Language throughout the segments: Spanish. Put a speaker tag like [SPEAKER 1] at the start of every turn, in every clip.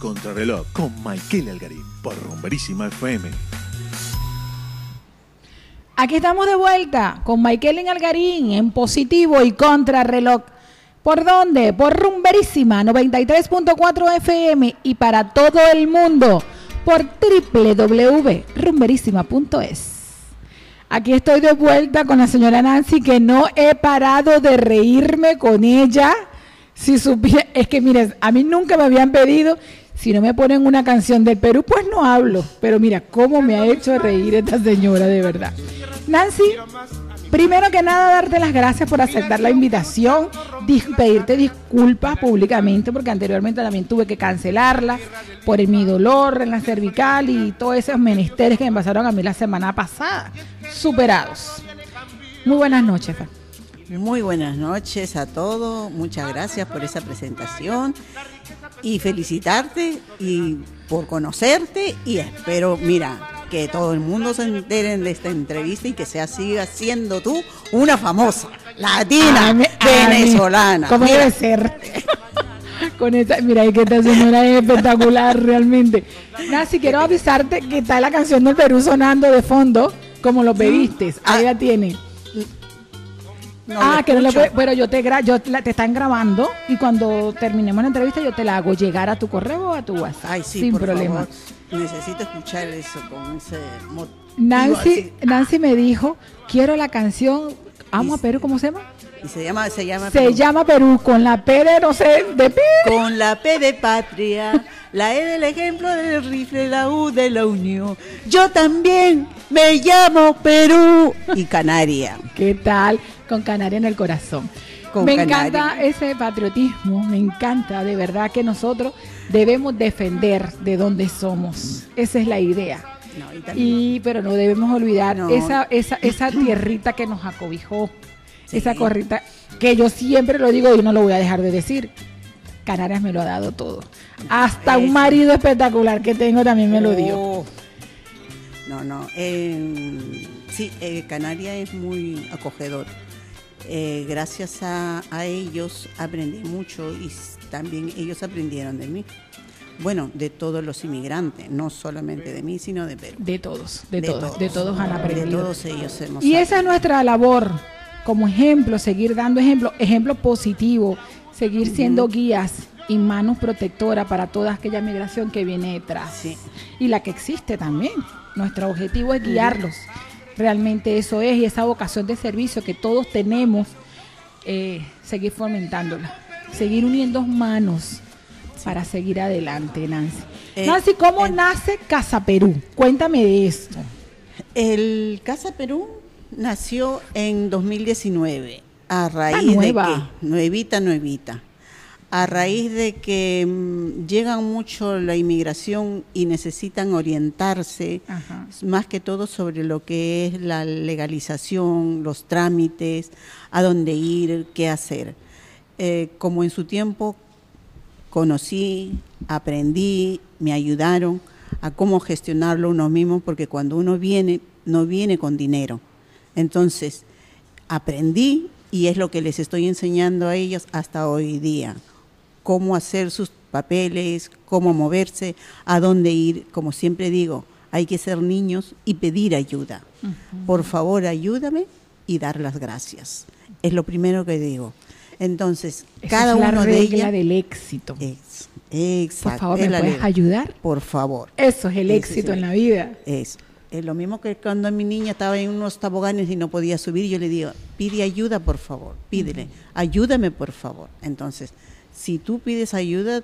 [SPEAKER 1] Contrarreloj con Michael Algarín por Rumberísima FM.
[SPEAKER 2] Aquí estamos de vuelta con Michael Algarín en positivo y contrarreloj. ¿Por dónde? Por Rumberísima 93.4 FM y para todo el mundo por www.rumberísima.es. Aquí estoy de vuelta con la señora Nancy que no he parado de reírme con ella. Si supiera, es que mire, a mí nunca me habían pedido, si no me ponen una canción del Perú, pues no hablo. Pero mira, cómo me ha hecho reír esta señora, de verdad. Nancy, primero que nada, darte las gracias por aceptar la invitación, pedirte disculpas públicamente, porque anteriormente también tuve que cancelarla por mi dolor en la cervical y todos esos menesteres que me pasaron a mí la semana pasada. Superados. Muy buenas noches.
[SPEAKER 3] Muy buenas noches a todos, muchas gracias por esa presentación y felicitarte y por conocerte y espero, mira, que todo el mundo se entere de esta entrevista y que sea siga siendo tú una famosa latina venezolana.
[SPEAKER 2] ¿Cómo debe ser? Con esta, mira, que esta señora es espectacular realmente. Nancy, quiero avisarte que está la canción del Perú sonando de fondo, como lo pediste. Ahí la ah, que no le puede, pero yo te yo te están grabando y cuando terminemos la entrevista yo te la hago llegar a tu correo o a tu WhatsApp.
[SPEAKER 3] Ay, sí, sin problema. Necesito escuchar eso con ese
[SPEAKER 2] Nancy, Nancy me dijo, quiero la canción Amo a Perú, ¿cómo se llama?
[SPEAKER 3] Y se llama, se llama
[SPEAKER 2] Se llama Perú, con la P de, no sé, de P.
[SPEAKER 3] Con la P de patria, la E del ejemplo del rifle, la U de la unión. Yo también me llamo Perú y Canaria.
[SPEAKER 2] ¿Qué tal? Con Canaria en el corazón. me encanta ese patriotismo, me encanta de verdad que nosotros debemos defender de dónde somos. Esa es la idea. y, pero no debemos olvidar esa, esa, esa tierrita que nos acobijó, esa corrita que yo siempre lo digo y no lo voy a dejar de decir. Canarias me lo ha dado todo. Hasta un marido espectacular que tengo también me lo dio. Oh.
[SPEAKER 3] No, no. Eh, sí, eh, Canarias es muy acogedor. Eh, gracias a, ellos aprendí mucho y también ellos aprendieron de mí. Bueno, de todos los inmigrantes, no solamente de mí, sino de Perú.
[SPEAKER 2] De todos, de, todos, de todos han aprendido.
[SPEAKER 3] De todos ellos hemos
[SPEAKER 2] Y esa es nuestra labor, como ejemplo, seguir dando ejemplo, ejemplo positivo, seguir siendo guías y manos protectoras para toda aquella migración que viene detrás. Y la que existe también. Nuestro objetivo es guiarlos. Realmente eso es, y esa vocación de servicio que todos tenemos, eh, seguir fomentándola, seguir uniendo manos para seguir adelante, Nancy. Eh, Nancy, ¿cómo nace Casa Perú? Cuéntame de esto.
[SPEAKER 3] El Casa Perú nació en 2019 a raíz de que nuevita, nuevita a raíz de que mm, llegan mucho la inmigración y necesitan orientarse, más que todo sobre lo que es la legalización, los trámites, a dónde ir, qué hacer. Eh, como en su tiempo conocí, aprendí, me ayudaron a cómo gestionarlo uno mismo, porque cuando uno viene, no viene con dinero. Entonces, aprendí y es lo que les estoy enseñando a ellos hasta hoy día cómo hacer sus papeles, cómo moverse, a dónde ir. Como siempre digo, hay que ser niños y pedir ayuda. Por favor, ayúdame y dar las gracias. Es lo primero que digo. Entonces, cada
[SPEAKER 2] es
[SPEAKER 3] la
[SPEAKER 2] uno
[SPEAKER 3] regla
[SPEAKER 2] de del éxito.
[SPEAKER 3] Es, exacto.
[SPEAKER 2] Por favor, ¿me puedes ayudar?
[SPEAKER 3] Por favor.
[SPEAKER 2] Eso es el éxito en la vida.
[SPEAKER 3] Es, es lo mismo que cuando mi niña estaba en unos toboganes y no podía subir, yo le digo, pide ayuda, por favor, pídele, ayúdame, por favor. Entonces, si tú pides ayuda,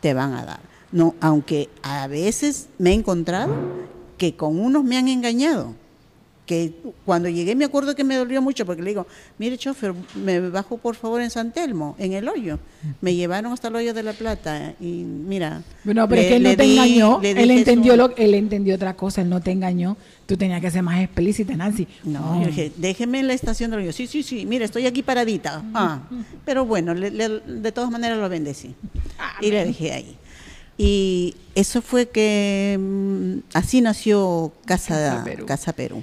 [SPEAKER 3] te van a dar. No, aunque a veces me he encontrado que con unos me han engañado. Que cuando llegué me acuerdo que me dolió mucho porque le digo, mire chofer, me bajo por favor en San Telmo, en el hoyo. Me llevaron hasta el hoyo de la plata y mira.
[SPEAKER 2] Bueno, pero es que él no te engañó, él entendió, lo, él entendió otra cosa, él no te engañó. Tú tenías que ser más explícita, Nancy.
[SPEAKER 3] No, yo dije, déjeme en la estación del hoyo. Sí, sí, sí, mira, estoy aquí paradita. Ah, pero bueno, de todas maneras lo bendecí. y le dejé ahí. Y eso fue que mm, así nació Casa, Casa Perú.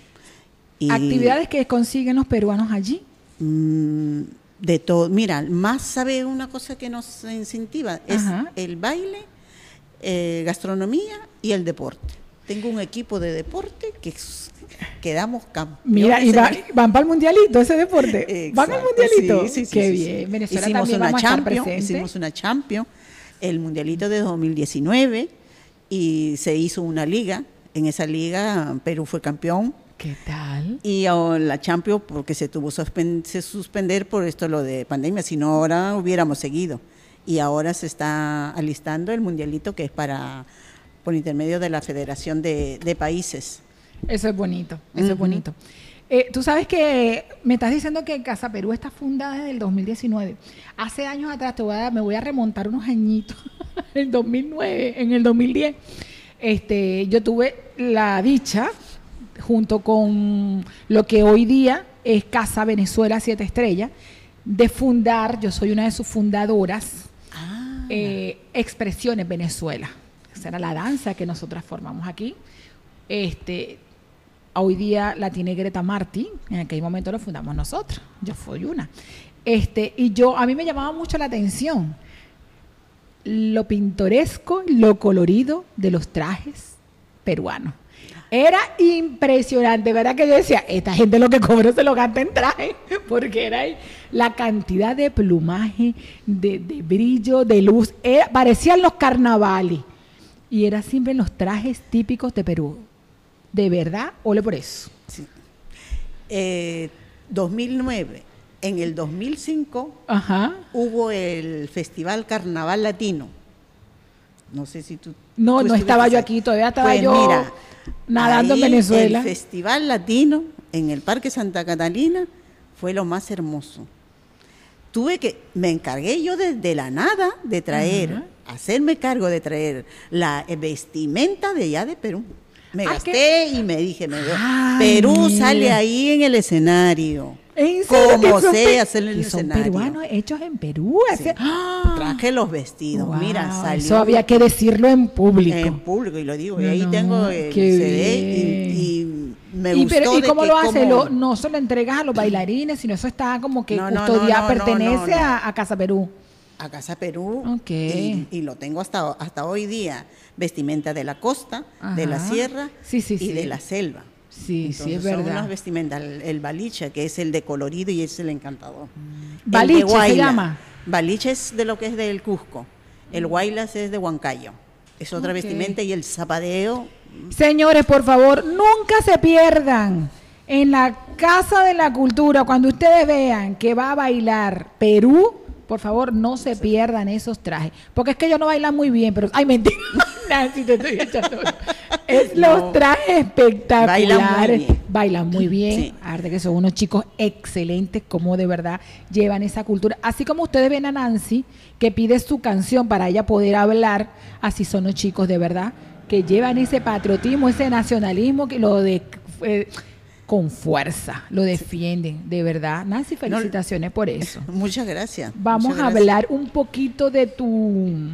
[SPEAKER 2] ¿Actividades que consiguen los peruanos allí?
[SPEAKER 3] Mm, de todo. Mira, más sabe una cosa que nos incentiva, es el baile, eh, gastronomía y el deporte. Tengo un equipo de deporte que quedamos campeones.
[SPEAKER 2] Mira, y van para el mundialito ese deporte. ¿Van al mundialito?
[SPEAKER 3] Sí, sí,
[SPEAKER 2] Qué bien.
[SPEAKER 3] Venezuela hicimos una champion, hicimos una champion, el mundialito de 2019 y se hizo una liga. En esa liga Perú fue campeón.
[SPEAKER 2] ¿Qué tal?
[SPEAKER 3] Y la Champions porque se tuvo que suspender por esto lo de pandemia, si no ahora hubiéramos seguido. Y ahora se está alistando el mundialito que es para por intermedio de la Federación de, Países.
[SPEAKER 2] Eso es bonito, eso es bonito. Eh, tú sabes que me estás diciendo que Casa Perú está fundada desde el 2019. Hace años atrás, te voy a, me voy a remontar unos añitos, en el 2009, en el 2010. Este, yo tuve la dicha, junto con lo que hoy día es Casa Venezuela Siete Estrellas, de fundar, yo soy una de sus fundadoras, ah. eh, Expresiones Venezuela era la danza que nosotras formamos aquí. Este, hoy día la tiene Greta Martin, en aquel momento lo fundamos nosotros, yo fui una. Este, y yo, a mí me llamaba mucho la atención lo pintoresco, lo colorido de los trajes peruanos. Era impresionante, ¿verdad? Que yo decía, esta gente lo que cobra se lo gasta en traje, porque era la cantidad de plumaje, de, brillo, de luz, parecían los carnavales y era siempre en los trajes típicos de Perú. ¿De verdad? Ole por eso. Sí.
[SPEAKER 3] 2009. Eh, en el 2005 hubo el Festival Carnaval Latino. No sé si tú...
[SPEAKER 2] No, no estaba yo aquí, todavía estaba pues yo mira, nadando en Venezuela.
[SPEAKER 3] El Festival Latino en el Parque Santa Catalina fue lo más hermoso. Tuve que, me encargué yo de, la nada de traer hacerme cargo de traer la vestimenta de allá de Perú. Me gasté y me dije, me Perú sale ahí en el escenario. Como sé hacer el
[SPEAKER 2] son
[SPEAKER 3] escenario.
[SPEAKER 2] peruanos hechos en Perú.
[SPEAKER 3] ¡Ah! Traje los vestidos. Mira, salió.
[SPEAKER 2] Eso había que decirlo en público.
[SPEAKER 3] En público, y lo digo. y ahí tengo el CD y, me gustó.
[SPEAKER 2] ¿Y cómo lo hace? no solo entregas a los bailarines, sino eso está como que custodia, pertenece a Casa Perú
[SPEAKER 3] a Casa Perú y, lo tengo hasta, hasta hoy día, vestimenta de la costa, de la sierra y de la selva.
[SPEAKER 2] Sí, sí, es verdad. Son
[SPEAKER 3] unas vestimentas, el, baliche, que es el de colorido y es el encantador.
[SPEAKER 2] Mm. ¿Baliche se llama?
[SPEAKER 3] Baliche es de lo que es del Cusco, el Guaylas es de Huancayo, es otra vestimenta y el zapadeo.
[SPEAKER 2] Señores, por favor, nunca se pierdan en la Casa de la Cultura, cuando ustedes vean que va a bailar Perú, por favor, no se pierdan esos trajes. Porque es que ellos no bailan muy bien, pero. Ay, mentira. Nancy, te estoy echando. Es los trajes espectaculares. Bailan muy bien. Bailan muy bien. Sí. que son unos chicos excelentes, como de verdad llevan esa cultura. Así como ustedes ven a Nancy, que pide su canción para ella poder hablar, así son los chicos de verdad, que llevan ese patriotismo, ese nacionalismo, que lo de. Eh, con fuerza, lo defienden, de verdad. Nancy, felicitaciones por eso.
[SPEAKER 3] Muchas gracias.
[SPEAKER 2] Vamos
[SPEAKER 3] a
[SPEAKER 2] hablar un poquito de tu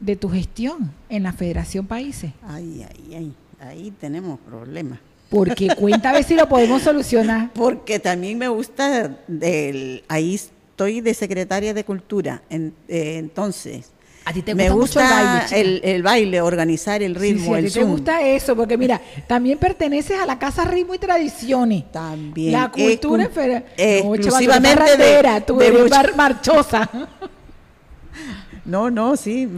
[SPEAKER 2] de tu gestión en la Federación Países.
[SPEAKER 3] Ay, ay, ay, ahí tenemos problemas.
[SPEAKER 2] Porque cuenta a ver si lo podemos solucionar.
[SPEAKER 3] Porque también me gusta del ahí estoy de secretaria de Cultura, en, eh, entonces
[SPEAKER 2] a ti te gusta, mucho
[SPEAKER 3] el baile. organizar el ritmo,
[SPEAKER 2] sí, sí, a te gusta eso, porque mira, también perteneces a la Casa Ritmo y Tradiciones.
[SPEAKER 3] También.
[SPEAKER 2] La cultura
[SPEAKER 3] eh, exclusivamente de,
[SPEAKER 2] tú eres marchosa.
[SPEAKER 3] No, no, sí.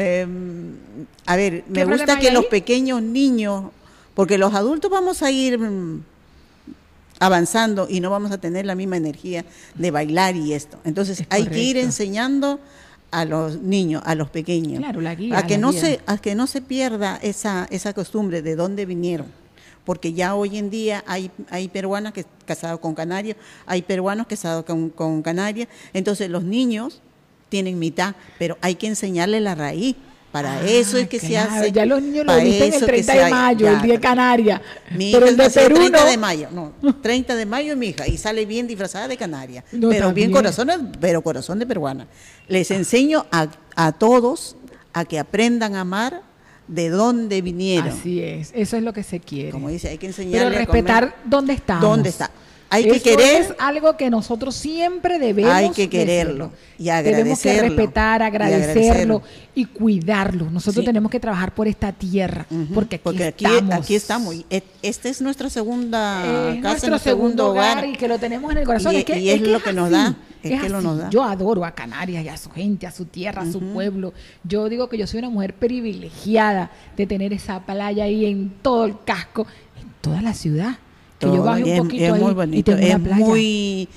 [SPEAKER 3] a ver, me gusta que los pequeños niños, porque los adultos vamos a ir mm, avanzando y no vamos a tener la misma energía de bailar y esto. Entonces hay que ir enseñando a los niños, a los pequeños, a que no se a que no se pierda esa esa costumbre de dónde vinieron, porque ya hoy en día hay hay peruanas que casados con canarios, hay peruanos casados con, con canarias, entonces los niños tienen mitad, pero hay que enseñarles la raíz. Para ah, eso es que se hace.
[SPEAKER 2] Ya los niños lo dicen el 30 de mayo, el día Canaria.
[SPEAKER 3] Mi pero el de Perú 30 de mayo, no, 30 de mayo mi hija y sale bien disfrazada de Canaria. pero bien corazón, pero corazón de peruana. Les enseño a, a todos a que aprendan a amar de dónde vinieron.
[SPEAKER 2] Así es, eso es lo que se quiere.
[SPEAKER 3] Como dice, hay que enseñarles
[SPEAKER 2] Pero respetar dónde estamos.
[SPEAKER 3] ¿Dónde está? Hay que querer.
[SPEAKER 2] Es algo que nosotros siempre debemos.
[SPEAKER 3] Hay que quererlo y agradecerlo.
[SPEAKER 2] Tenemos que respetar, agradecerlo y, cuidarlo. Nosotros tenemos que trabajar por esta tierra, porque aquí
[SPEAKER 3] porque
[SPEAKER 2] estamos.
[SPEAKER 3] Aquí, estamos. Esta es nuestra segunda
[SPEAKER 2] casa, nuestro segundo hogar, y que lo tenemos en el corazón.
[SPEAKER 3] Y
[SPEAKER 2] es, que,
[SPEAKER 3] y es, lo que nos da.
[SPEAKER 2] Es, que lo nos da. Yo adoro a Canarias y a su gente, a su tierra, a su pueblo. Yo digo que yo soy una mujer privilegiada de tener esa playa ahí en todo el casco, en toda la ciudad que yo baje un poquito es, muy bonito,
[SPEAKER 3] es muy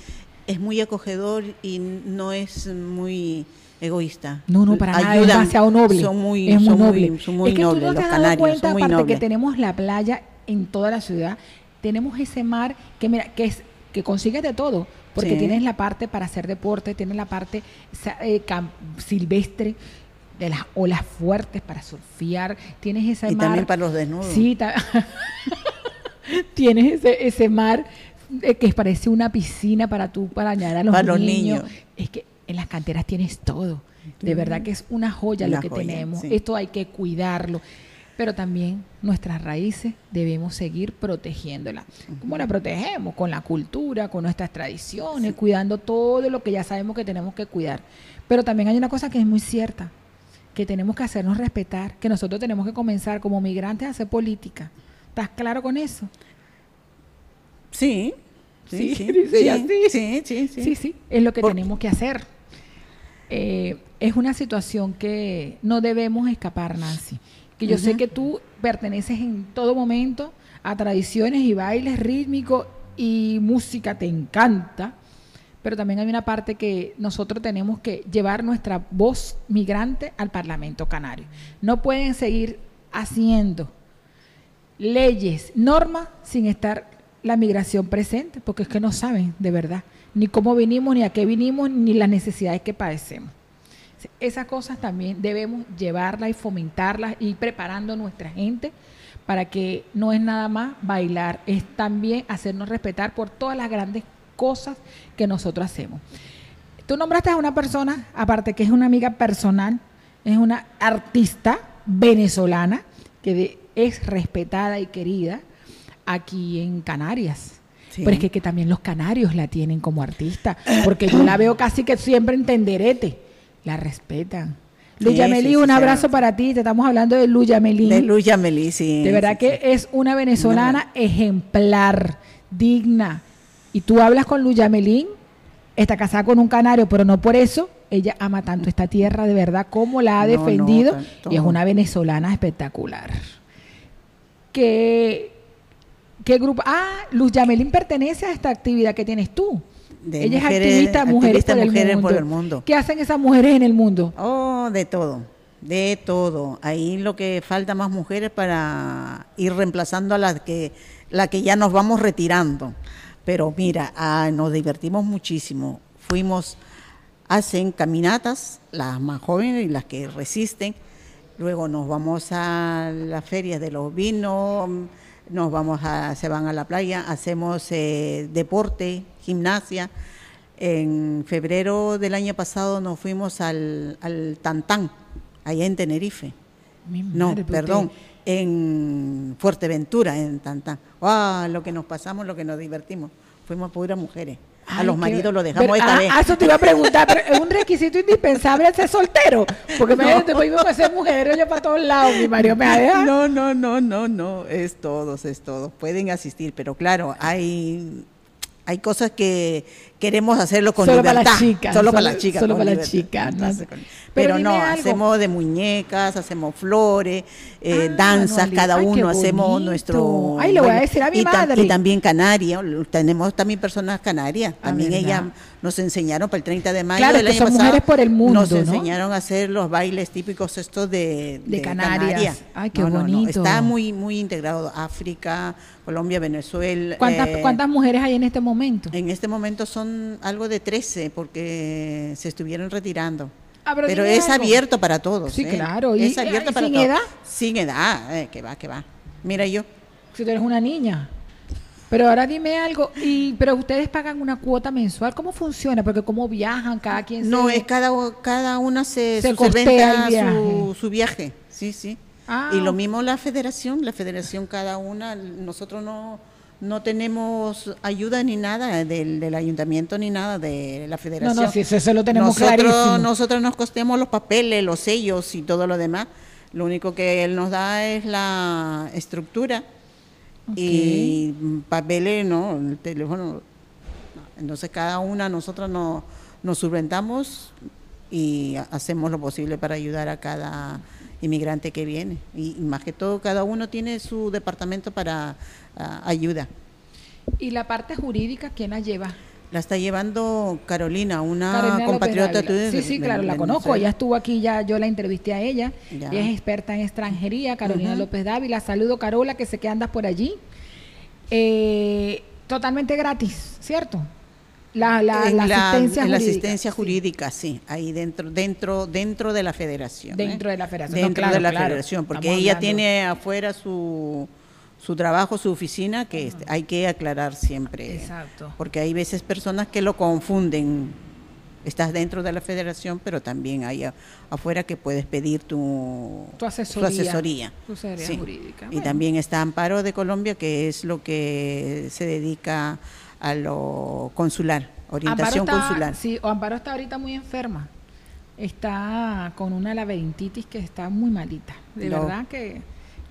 [SPEAKER 3] es muy acogedor y no es muy egoísta.
[SPEAKER 2] No, no, para nada, es demasiado noble.
[SPEAKER 3] Son muy, es muy son noble. Muy, son muy es que nobles, tú no te has dado cuenta,
[SPEAKER 2] aparte que tenemos la playa en toda la ciudad, tenemos ese mar que mira, que es que consigues de todo, porque tienes la parte para hacer deporte, tienes la parte eh, silvestre, de las olas fuertes para surfear, tienes ese
[SPEAKER 3] y
[SPEAKER 2] mar.
[SPEAKER 3] Y también para los desnudos.
[SPEAKER 2] Sí, tienes ese, ese mar eh, que parece una piscina para tú, para añadir a los, niños. Es que en las canteras tienes todo. De verdad que es una joya lo que tenemos. Esto hay que cuidarlo. Pero también nuestras raíces debemos seguir protegiéndolas. ¿Cómo la protegemos? Con la cultura, con nuestras tradiciones, cuidando todo lo que ya sabemos que tenemos que cuidar. Pero también hay una cosa que es muy cierta, que tenemos que hacernos respetar, que nosotros tenemos que comenzar como migrantes a hacer política ¿Estás claro con eso?
[SPEAKER 3] Sí.
[SPEAKER 2] Sí, sí, sí, sí, sí, sí, es lo que tenemos que hacer. Eh, es una situación que no debemos escapar, Nancy. Que yo sé que tú perteneces en todo momento a tradiciones y bailes rítmicos y música te encanta, pero también hay una parte que nosotros tenemos que llevar nuestra voz migrante al Parlamento Canario. No pueden seguir haciendo leyes, normas, sin estar la migración presente, porque es que no saben de verdad ni cómo vinimos, ni a qué vinimos, ni las necesidades que padecemos. Esas cosas también debemos llevarlas y fomentarlas y preparando a nuestra gente para que no es nada más bailar, es también hacernos respetar por todas las grandes cosas que nosotros hacemos. Tú nombraste a una persona, aparte que es una amiga personal, es una artista venezolana que de, es respetada y querida aquí en Canarias. Pero es que, que, también los canarios la tienen como artista, porque yo la veo casi que siempre en tenderete, la respetan. Luya Melí, un abrazo para ti, te estamos hablando de Luya Melí.
[SPEAKER 3] De Luya sí.
[SPEAKER 2] De verdad que es una venezolana ejemplar, digna. Y tú hablas con Luya Melín, está casada con un canario, pero no por eso ella ama tanto esta tierra, de verdad, como la ha defendido, y es una venezolana espectacular. ¿Qué, qué grupo? Ah, Luz Yamelín pertenece a esta actividad que tienes tú. Ella es activista, mujeres, por, el por, el mundo. ¿Qué hacen esas mujeres en el mundo?
[SPEAKER 3] Oh, de todo, de todo. Ahí lo que falta más mujeres para ir reemplazando a las que, la que ya nos vamos retirando. Pero mira, ah, nos divertimos muchísimo. Fuimos, hacen caminatas, las más jóvenes y las que resisten Luego nos vamos a la feria de los vinos, nos vamos a, se van a la playa, hacemos eh, deporte, gimnasia. En febrero del año pasado nos fuimos al, al Tantán, allá en Tenerife. no, perdón, en Fuerteventura, en Tantán. ¡Wow! Lo que nos pasamos, lo que nos divertimos. Fuimos puras mujeres a los maridos lo dejamos esta
[SPEAKER 2] ah,
[SPEAKER 3] vez.
[SPEAKER 2] Ah, eso te iba a preguntar, pero es un requisito indispensable ser soltero, porque me no. después a ser mujer, yo para todos lados, mi marido me ha
[SPEAKER 3] No, no, no, no, no, es todos, es todos, pueden asistir, pero claro, hay hay cosas que queremos hacerlo con
[SPEAKER 2] solo
[SPEAKER 3] libertad.
[SPEAKER 2] Para las chicas,
[SPEAKER 3] solo, para las chicas.
[SPEAKER 2] Solo para las chicas.
[SPEAKER 3] Pero, no, hacemos de muñecas, hacemos flores, eh, ah, danzas, cada uno hacemos nuestro...
[SPEAKER 2] Ay, le voy a decir a mi
[SPEAKER 3] y
[SPEAKER 2] madre.
[SPEAKER 3] y también Canaria, tenemos también personas canarias, ah, también ellas nos enseñaron para el 30 de mayo
[SPEAKER 2] claro,
[SPEAKER 3] del año
[SPEAKER 2] son
[SPEAKER 3] pasado,
[SPEAKER 2] mujeres por el mundo,
[SPEAKER 3] nos enseñaron a hacer los bailes típicos estos de,
[SPEAKER 2] de, Canarias. Ay, qué bonito.
[SPEAKER 3] Está muy, muy integrado África, Colombia, Venezuela.
[SPEAKER 2] ¿Cuántas,
[SPEAKER 3] eh,
[SPEAKER 2] ¿Cuántas mujeres hay en este momento?
[SPEAKER 3] En este momento son algo de 13 porque se estuvieron retirando. Ah, pero, es abierto para todos.
[SPEAKER 2] Sí,
[SPEAKER 3] ¿eh?
[SPEAKER 2] claro.
[SPEAKER 3] Es abierto para
[SPEAKER 2] sin
[SPEAKER 3] todos.
[SPEAKER 2] edad?
[SPEAKER 3] Sin edad, eh, que va, que va. Mira yo.
[SPEAKER 2] Si tú eres una niña. Pero ahora dime algo, y pero ustedes pagan una cuota mensual, ¿cómo funciona? Porque cómo viajan, cada quien
[SPEAKER 3] No, es cada cada una se, se, su, su, viaje. Sí, sí. Ah. Y lo mismo la federación, la federación cada una, nosotros no no tenemos ayuda ni nada del, del ayuntamiento ni nada de la federación.
[SPEAKER 2] No, no, sí, eso lo tenemos
[SPEAKER 3] nosotros,
[SPEAKER 2] clarísimo.
[SPEAKER 3] Nosotros nos costeamos los papeles, los sellos y todo lo demás. Lo único que él nos da es la estructura y papeles, ¿no? El teléfono. Entonces cada una nosotros nos, nos solventamos y hacemos lo posible para ayudar a cada inmigrante que viene. Y, más que todo, cada uno tiene su departamento para uh, ayuda.
[SPEAKER 2] ¿Y la parte jurídica quién la lleva?
[SPEAKER 3] La está llevando Carolina, una Carolina compatriota
[SPEAKER 2] tuya. Sí, sí, de, claro, de, la conozco. Ella estuvo aquí, ya yo la entrevisté a ella. Ya. Ella es experta en extranjería, Carolina uh -huh. López Dávila. Saludo, Carola, que sé que andas por allí. Eh, totalmente gratis, ¿cierto? La, la, la, la, asistencia,
[SPEAKER 3] la
[SPEAKER 2] jurídica,
[SPEAKER 3] asistencia jurídica, sí. sí. ahí dentro, dentro, dentro de la federación.
[SPEAKER 2] Dentro
[SPEAKER 3] ¿eh?
[SPEAKER 2] de la federación.
[SPEAKER 3] Dentro
[SPEAKER 2] no, claro,
[SPEAKER 3] de la
[SPEAKER 2] claro.
[SPEAKER 3] federación, porque Estamos ella hablando. tiene afuera su, su trabajo, su oficina, que uh -huh. hay que aclarar siempre.
[SPEAKER 2] Exacto.
[SPEAKER 3] Porque hay veces personas que lo confunden. Estás dentro de la federación, pero también hay a, afuera que puedes pedir tu,
[SPEAKER 2] tu asesoría.
[SPEAKER 3] Tu asesoría.
[SPEAKER 2] Tu sí. jurídica.
[SPEAKER 3] Y bueno. también está Amparo de Colombia, que es lo que se dedica a lo consular, orientación
[SPEAKER 2] Amparo está,
[SPEAKER 3] consular.
[SPEAKER 2] Sí, o Amparo está ahorita muy enferma. Está con una laberintitis que está muy malita. De no. verdad que,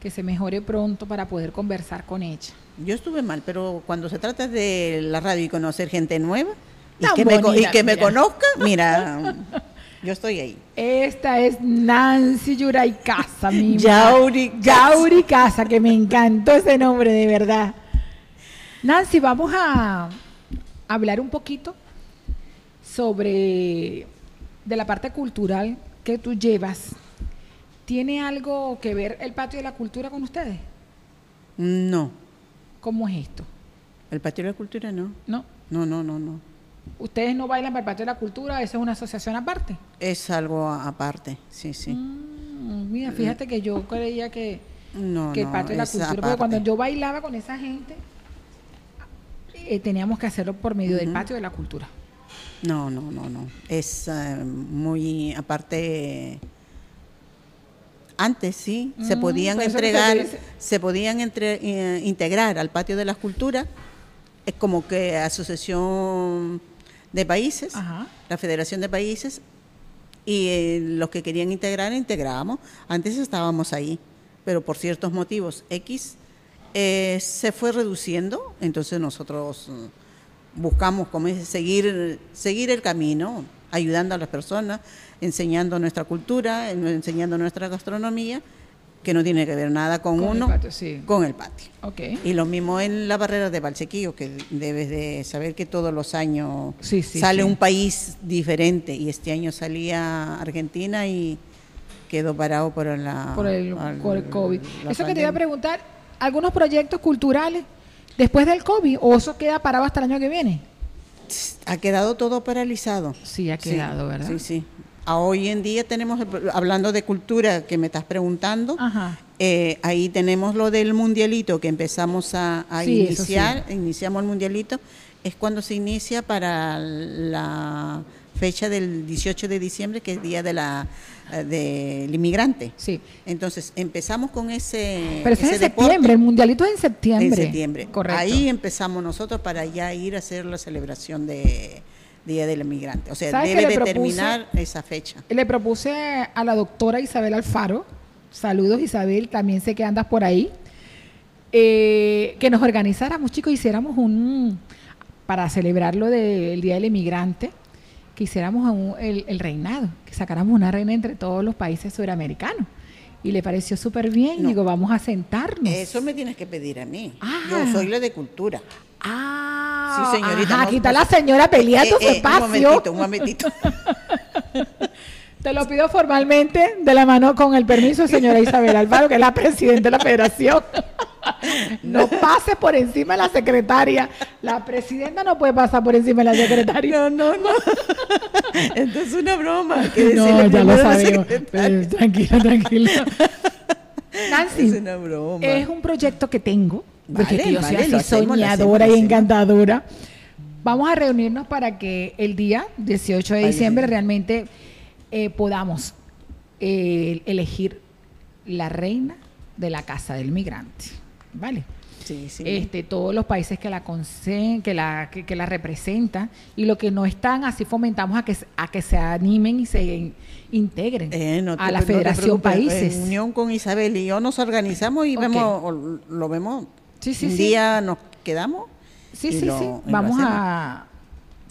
[SPEAKER 2] que se mejore pronto para poder conversar con ella.
[SPEAKER 3] Yo estuve mal, pero cuando se trata de la radio y conocer gente nueva y, que me, y que, me, conozca, mira, yo estoy ahí.
[SPEAKER 2] Esta es Nancy Yuray Casa, mi
[SPEAKER 3] Yauri
[SPEAKER 2] Yauri Casa, que me encantó ese nombre, de verdad. Nancy, vamos a hablar un poquito sobre de la parte cultural que tú llevas. ¿Tiene algo que ver el patio de la cultura con ustedes?
[SPEAKER 3] No.
[SPEAKER 2] ¿Cómo es esto?
[SPEAKER 3] El patio de la cultura no.
[SPEAKER 2] No.
[SPEAKER 3] No, no, no, no.
[SPEAKER 2] ¿Ustedes no bailan para el patio de la cultura? ¿Eso es una asociación aparte?
[SPEAKER 3] Es algo aparte, sí, sí.
[SPEAKER 2] Mm, mira, fíjate que yo creía que,
[SPEAKER 3] no,
[SPEAKER 2] que el
[SPEAKER 3] no,
[SPEAKER 2] patio de la cultura,
[SPEAKER 3] aparte.
[SPEAKER 2] porque cuando yo bailaba con esa gente, eh, teníamos que hacerlo por medio uh -huh. del patio de la cultura.
[SPEAKER 3] No, no, no, no. Es uh, muy aparte. Antes sí, mm, se podían entregar, se, podían entre, eh, integrar al patio de la cultura. Es como que asociación de países,
[SPEAKER 2] Ajá.
[SPEAKER 3] la Federación de Países, y eh, los que querían integrar, integrábamos. Antes estábamos ahí, pero por ciertos motivos X eh, se fue reduciendo, entonces nosotros mm, buscamos como es, seguir, seguir el camino, ayudando a las personas, enseñando nuestra cultura, enseñando nuestra gastronomía, que no tiene que ver nada con,
[SPEAKER 2] con
[SPEAKER 3] uno,
[SPEAKER 2] el patio, sí.
[SPEAKER 3] con el patio.
[SPEAKER 2] Okay.
[SPEAKER 3] Y lo mismo en la barrera de Valsequillo, que debes de saber que todos los años
[SPEAKER 2] sí, sí,
[SPEAKER 3] sale un país diferente, y este año salía Argentina y quedó parado por, la,
[SPEAKER 2] por, el, al, por el COVID. Eso pandemia. que te iba a preguntar, algunos proyectos culturales después del COVID o eso queda parado hasta el año que viene?
[SPEAKER 3] Ha quedado todo paralizado.
[SPEAKER 2] Sí, ha quedado,
[SPEAKER 3] sí,
[SPEAKER 2] ¿verdad?
[SPEAKER 3] Sí, sí. A hoy en día tenemos, hablando de cultura que me estás preguntando, eh, ahí tenemos lo del mundialito que empezamos a, a
[SPEAKER 2] sí,
[SPEAKER 3] iniciar,
[SPEAKER 2] sí.
[SPEAKER 3] iniciamos el mundialito, es cuando se inicia para la fecha del 18 de diciembre, que es Día de la del inmigrante.
[SPEAKER 2] Sí.
[SPEAKER 3] Entonces, empezamos con ese
[SPEAKER 2] Pero ese es en septiembre, el mundialito es en septiembre.
[SPEAKER 3] En septiembre.
[SPEAKER 2] Correcto.
[SPEAKER 3] Ahí empezamos nosotros para ya ir a hacer la celebración de Día del Inmigrante. O sea, debe de propuse, terminar esa fecha.
[SPEAKER 2] Le propuse a la doctora Isabel Alfaro, saludos Isabel, también sé que andas por ahí, eh, que nos organizáramos, chicos, hiciéramos un, para celebrarlo del Día del Inmigrante, que hiciéramos un, el, el, reinado, que sacáramos una reina entre todos los países suramericanos. Y le pareció súper bien. No. Digo, vamos a sentarnos.
[SPEAKER 3] Eso me tienes que pedir a mí.
[SPEAKER 2] Ah.
[SPEAKER 3] Yo soy la de cultura.
[SPEAKER 2] Ah,
[SPEAKER 3] sí, señorita.
[SPEAKER 2] Ajá, aquí está la señora peleando eh, su
[SPEAKER 3] eh,
[SPEAKER 2] espacio.
[SPEAKER 3] Un momentito, un momentito.
[SPEAKER 2] Te lo pido formalmente, de la mano con el permiso de señora Isabel Alvaro, que es la presidenta de la federación. No pase por encima de la secretaria. La presidenta no puede pasar por encima de la secretaria.
[SPEAKER 3] No, no, no. Esto es una broma.
[SPEAKER 2] no, ya lo sabemos. Tranquila, tranquila. Nancy,
[SPEAKER 3] es, una broma.
[SPEAKER 2] es un proyecto que tengo, porque
[SPEAKER 3] vale,
[SPEAKER 2] yo
[SPEAKER 3] vale,
[SPEAKER 2] soy así
[SPEAKER 3] hacemos,
[SPEAKER 2] soñadora y encantadora. Vamos a reunirnos para que el día 18 de diciembre vale. realmente eh, podamos eh, elegir la reina de la casa del migrante. ¿Vale? este, todos los países que la que la, que, la representan, y lo que no están, así fomentamos a que, a que se animen y se integren eh, a la Federación Países.
[SPEAKER 3] En unión con Isabel y yo nos organizamos y vemos, lo vemos. Sí, sí, Un día nos quedamos.
[SPEAKER 2] Sí, sí, sí. Vamos a.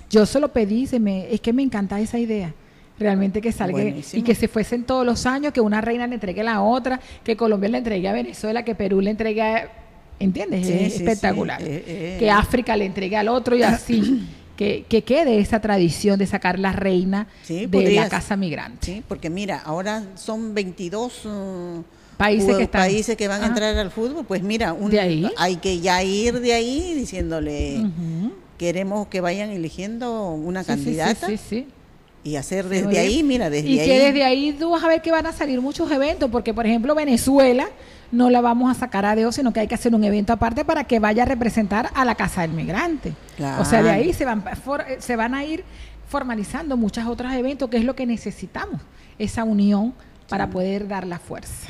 [SPEAKER 2] Yo se lo pedí, se me, es que me encanta esa idea realmente que salga y que se fuesen todos los años, que una reina le entregue a la otra, que Colombia le entregue a Venezuela, que Perú le entregue a, ¿entiendes? es espectacular. Eh, eh, que África le entregue al otro y así. que, que, quede esa tradición de sacar la reina de la casa migrante.
[SPEAKER 3] Sí, porque mira, ahora son 22 uh, países, que países que van a entrar al fútbol, pues mira, un, hay que ya ir de ahí diciéndole, queremos que vayan eligiendo una candidata. sí, sí y hacer desde ahí, mira, desde
[SPEAKER 2] ahí.
[SPEAKER 3] Y
[SPEAKER 2] que desde ahí tú vas a ver que van a salir muchos eventos, porque por ejemplo Venezuela no la vamos a sacar a Dios, sino que hay que hacer un evento aparte para que vaya a representar a la Casa del Migrante. O sea, de ahí se van, se van a ir formalizando muchos otros eventos, que es lo que necesitamos, esa unión para poder dar la fuerza.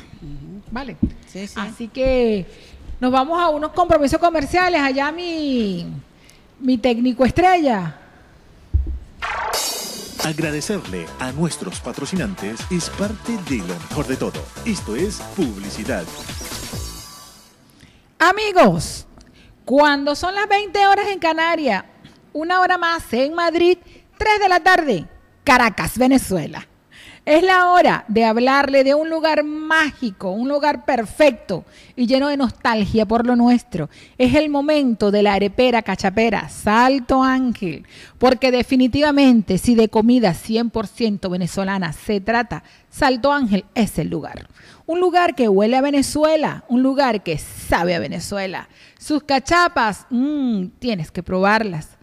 [SPEAKER 2] ¿Vale? Sí, Así que nos vamos a unos compromisos comerciales. Allá mi, mi técnico estrella.
[SPEAKER 1] Agradecerle a nuestros patrocinantes es parte de lo mejor de todo. Esto es publicidad.
[SPEAKER 2] Amigos, cuando son las 20 horas en Canarias, una hora más en Madrid, 3 de la tarde, Caracas, Venezuela. Es la hora de hablarle de un lugar mágico, un lugar perfecto y lleno de nostalgia por lo nuestro. Es el momento de la arepera cachapera Salto Ángel, porque definitivamente si de comida 100% venezolana se trata, Salto Ángel es el lugar. Un lugar que huele a Venezuela, un lugar que sabe a Venezuela. Sus cachapas, mmm, tienes que probarlas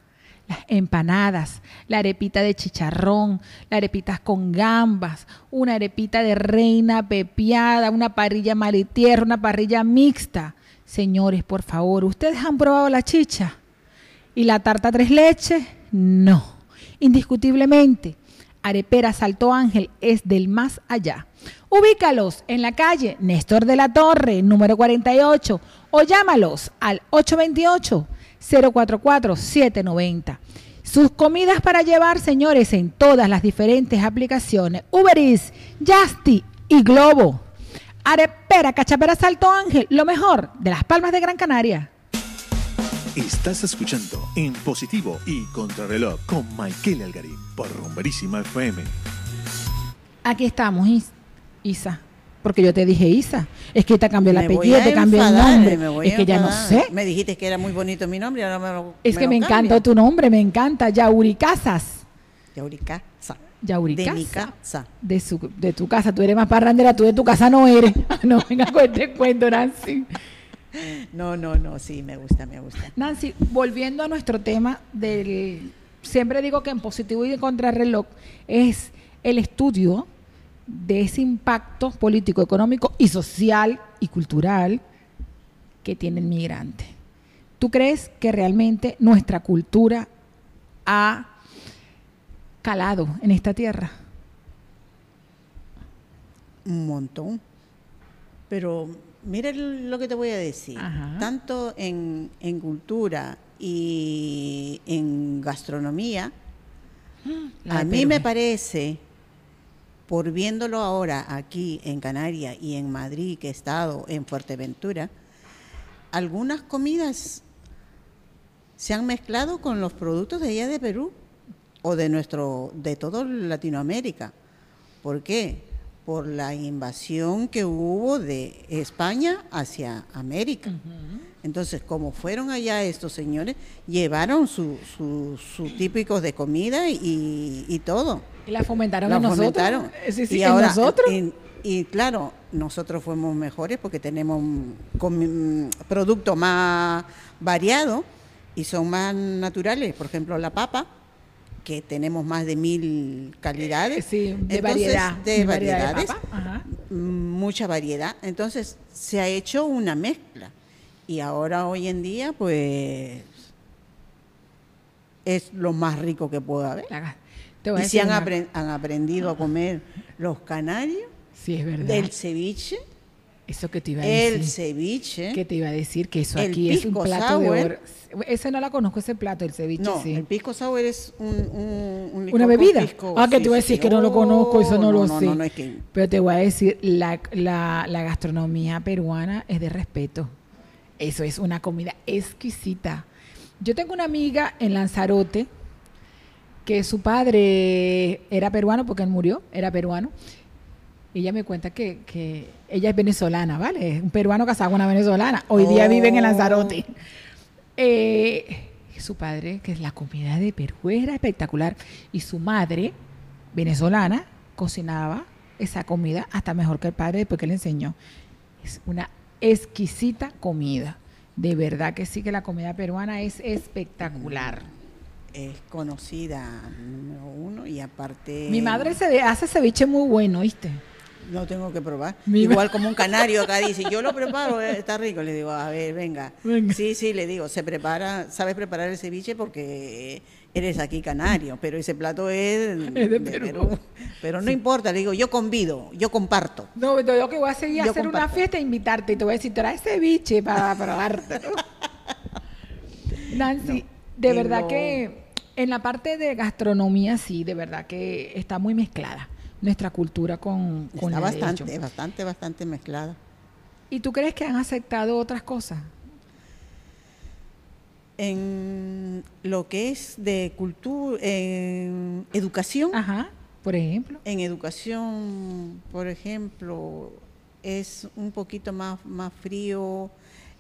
[SPEAKER 2] las empanadas, la arepita de chicharrón, la arepitas con gambas, una arepita de reina pepiada, una parrilla maritierra, una parrilla mixta. Señores, por favor, ¿ustedes han probado la chicha? ¿Y la tarta tres leches? No. Indiscutiblemente, Arepera Salto Ángel es del más allá. Ubícalos en la calle Néstor de la Torre, número 48, o llámalos al 828 044-790. Sus comidas para llevar, señores, en todas las diferentes aplicaciones. Uber Eats, Justy y Globo. Arepera, Cachapera, Salto Ángel, lo mejor de las Palmas de Gran Canaria.
[SPEAKER 1] Estás escuchando En Positivo y Contrarreloj con Michael Algarín por Rumberísima FM.
[SPEAKER 2] Aquí estamos, Isa porque yo te dije Isa. Es que te cambió el apellido, te cambió el nombre. es que ya no sé.
[SPEAKER 3] Me dijiste que era muy bonito mi nombre, ahora me lo,
[SPEAKER 2] Es que me encanta tu nombre, me encanta. Yauri Casas.
[SPEAKER 3] Yauri Casa.
[SPEAKER 2] Yauri de mi casa. De, su, de tu casa. Tú eres más parrandera, tú de tu casa no eres. no, venga con este cuento, Nancy.
[SPEAKER 3] No, no, no, sí, me gusta, me gusta.
[SPEAKER 2] Nancy, volviendo a nuestro tema del... Siempre digo que en positivo y en contrarreloj es el estudio de ese impacto político, económico y social y cultural que tiene el migrante. ¿Tú crees que realmente nuestra cultura ha calado en esta tierra?
[SPEAKER 3] Un montón. Pero mira lo que te voy a decir. Tanto en, en, cultura y en gastronomía, a mí me parece por viéndolo ahora aquí en Canarias y en Madrid, que he estado en Fuerteventura, algunas comidas se han mezclado con los productos de allá de Perú o de nuestro, de todo Latinoamérica. ¿Por qué? Por la invasión que hubo de España hacia América. Entonces, como fueron allá estos señores, llevaron sus su, típicos de comida y, todo.
[SPEAKER 2] Y la fomentaron nosotros.
[SPEAKER 3] y ahora, nosotros. Y, claro, nosotros fuimos mejores porque tenemos un producto más variado y son más naturales. Por ejemplo, la papa, que tenemos más de mil calidades.
[SPEAKER 2] Sí, de variedad.
[SPEAKER 3] De, variedades. mucha variedad. Entonces, se ha hecho una mezcla. Y ahora, hoy en día, pues es lo más rico que pueda haber. Y si han, han, aprendido a comer los canarios,
[SPEAKER 2] sí, es verdad.
[SPEAKER 3] del ceviche.
[SPEAKER 2] Eso que te iba a decir.
[SPEAKER 3] El ceviche.
[SPEAKER 2] Que te iba a decir que eso aquí es un plato de oro. Ese no la conozco, ese plato, el ceviche,
[SPEAKER 3] no,
[SPEAKER 2] sí.
[SPEAKER 3] el pisco sour es un, un, un
[SPEAKER 2] ¿Una bebida? ah, que te voy a decir que no lo conozco, eso no, lo sé.
[SPEAKER 3] No, no, es que...
[SPEAKER 2] Pero te voy a decir, la, la, la gastronomía peruana es de respeto. Eso es una comida exquisita. Yo tengo una amiga en Lanzarote que su padre era peruano porque él murió, era peruano. ella me cuenta que, que, ella es venezolana, ¿vale? Un peruano casado con una venezolana. Hoy día vive en Lanzarote. Eh, su padre, que es la comida de Perú, era espectacular. Y su madre, venezolana, cocinaba esa comida hasta mejor que el padre después que le enseñó. Es una exquisita comida. De verdad que sí que la comida peruana es espectacular.
[SPEAKER 3] Es conocida, número uno, y aparte...
[SPEAKER 2] Mi madre se hace ceviche muy bueno, ¿viste?
[SPEAKER 3] No tengo que probar. Igual como un canario acá dice, yo lo preparo, eh, está rico. Le digo, a ver, venga. Sí, sí, le digo, se prepara, sabes preparar el ceviche porque eres aquí canario, pero ese plato es, de, Perú. Pero no importa, le digo, yo convido, yo comparto.
[SPEAKER 2] No, yo que voy a seguir a hacer una fiesta e invitarte y te voy a decir, trae ceviche para probarte. Nancy, de verdad que en la parte de gastronomía sí, de verdad que está muy mezclada nuestra cultura con, con
[SPEAKER 3] Está bastante, bastante, bastante mezclada.
[SPEAKER 2] ¿Y tú crees que han aceptado otras cosas?
[SPEAKER 3] En lo que es de cultura, en educación.
[SPEAKER 2] Ajá, por ejemplo.
[SPEAKER 3] En educación, por ejemplo, es un poquito más, más frío.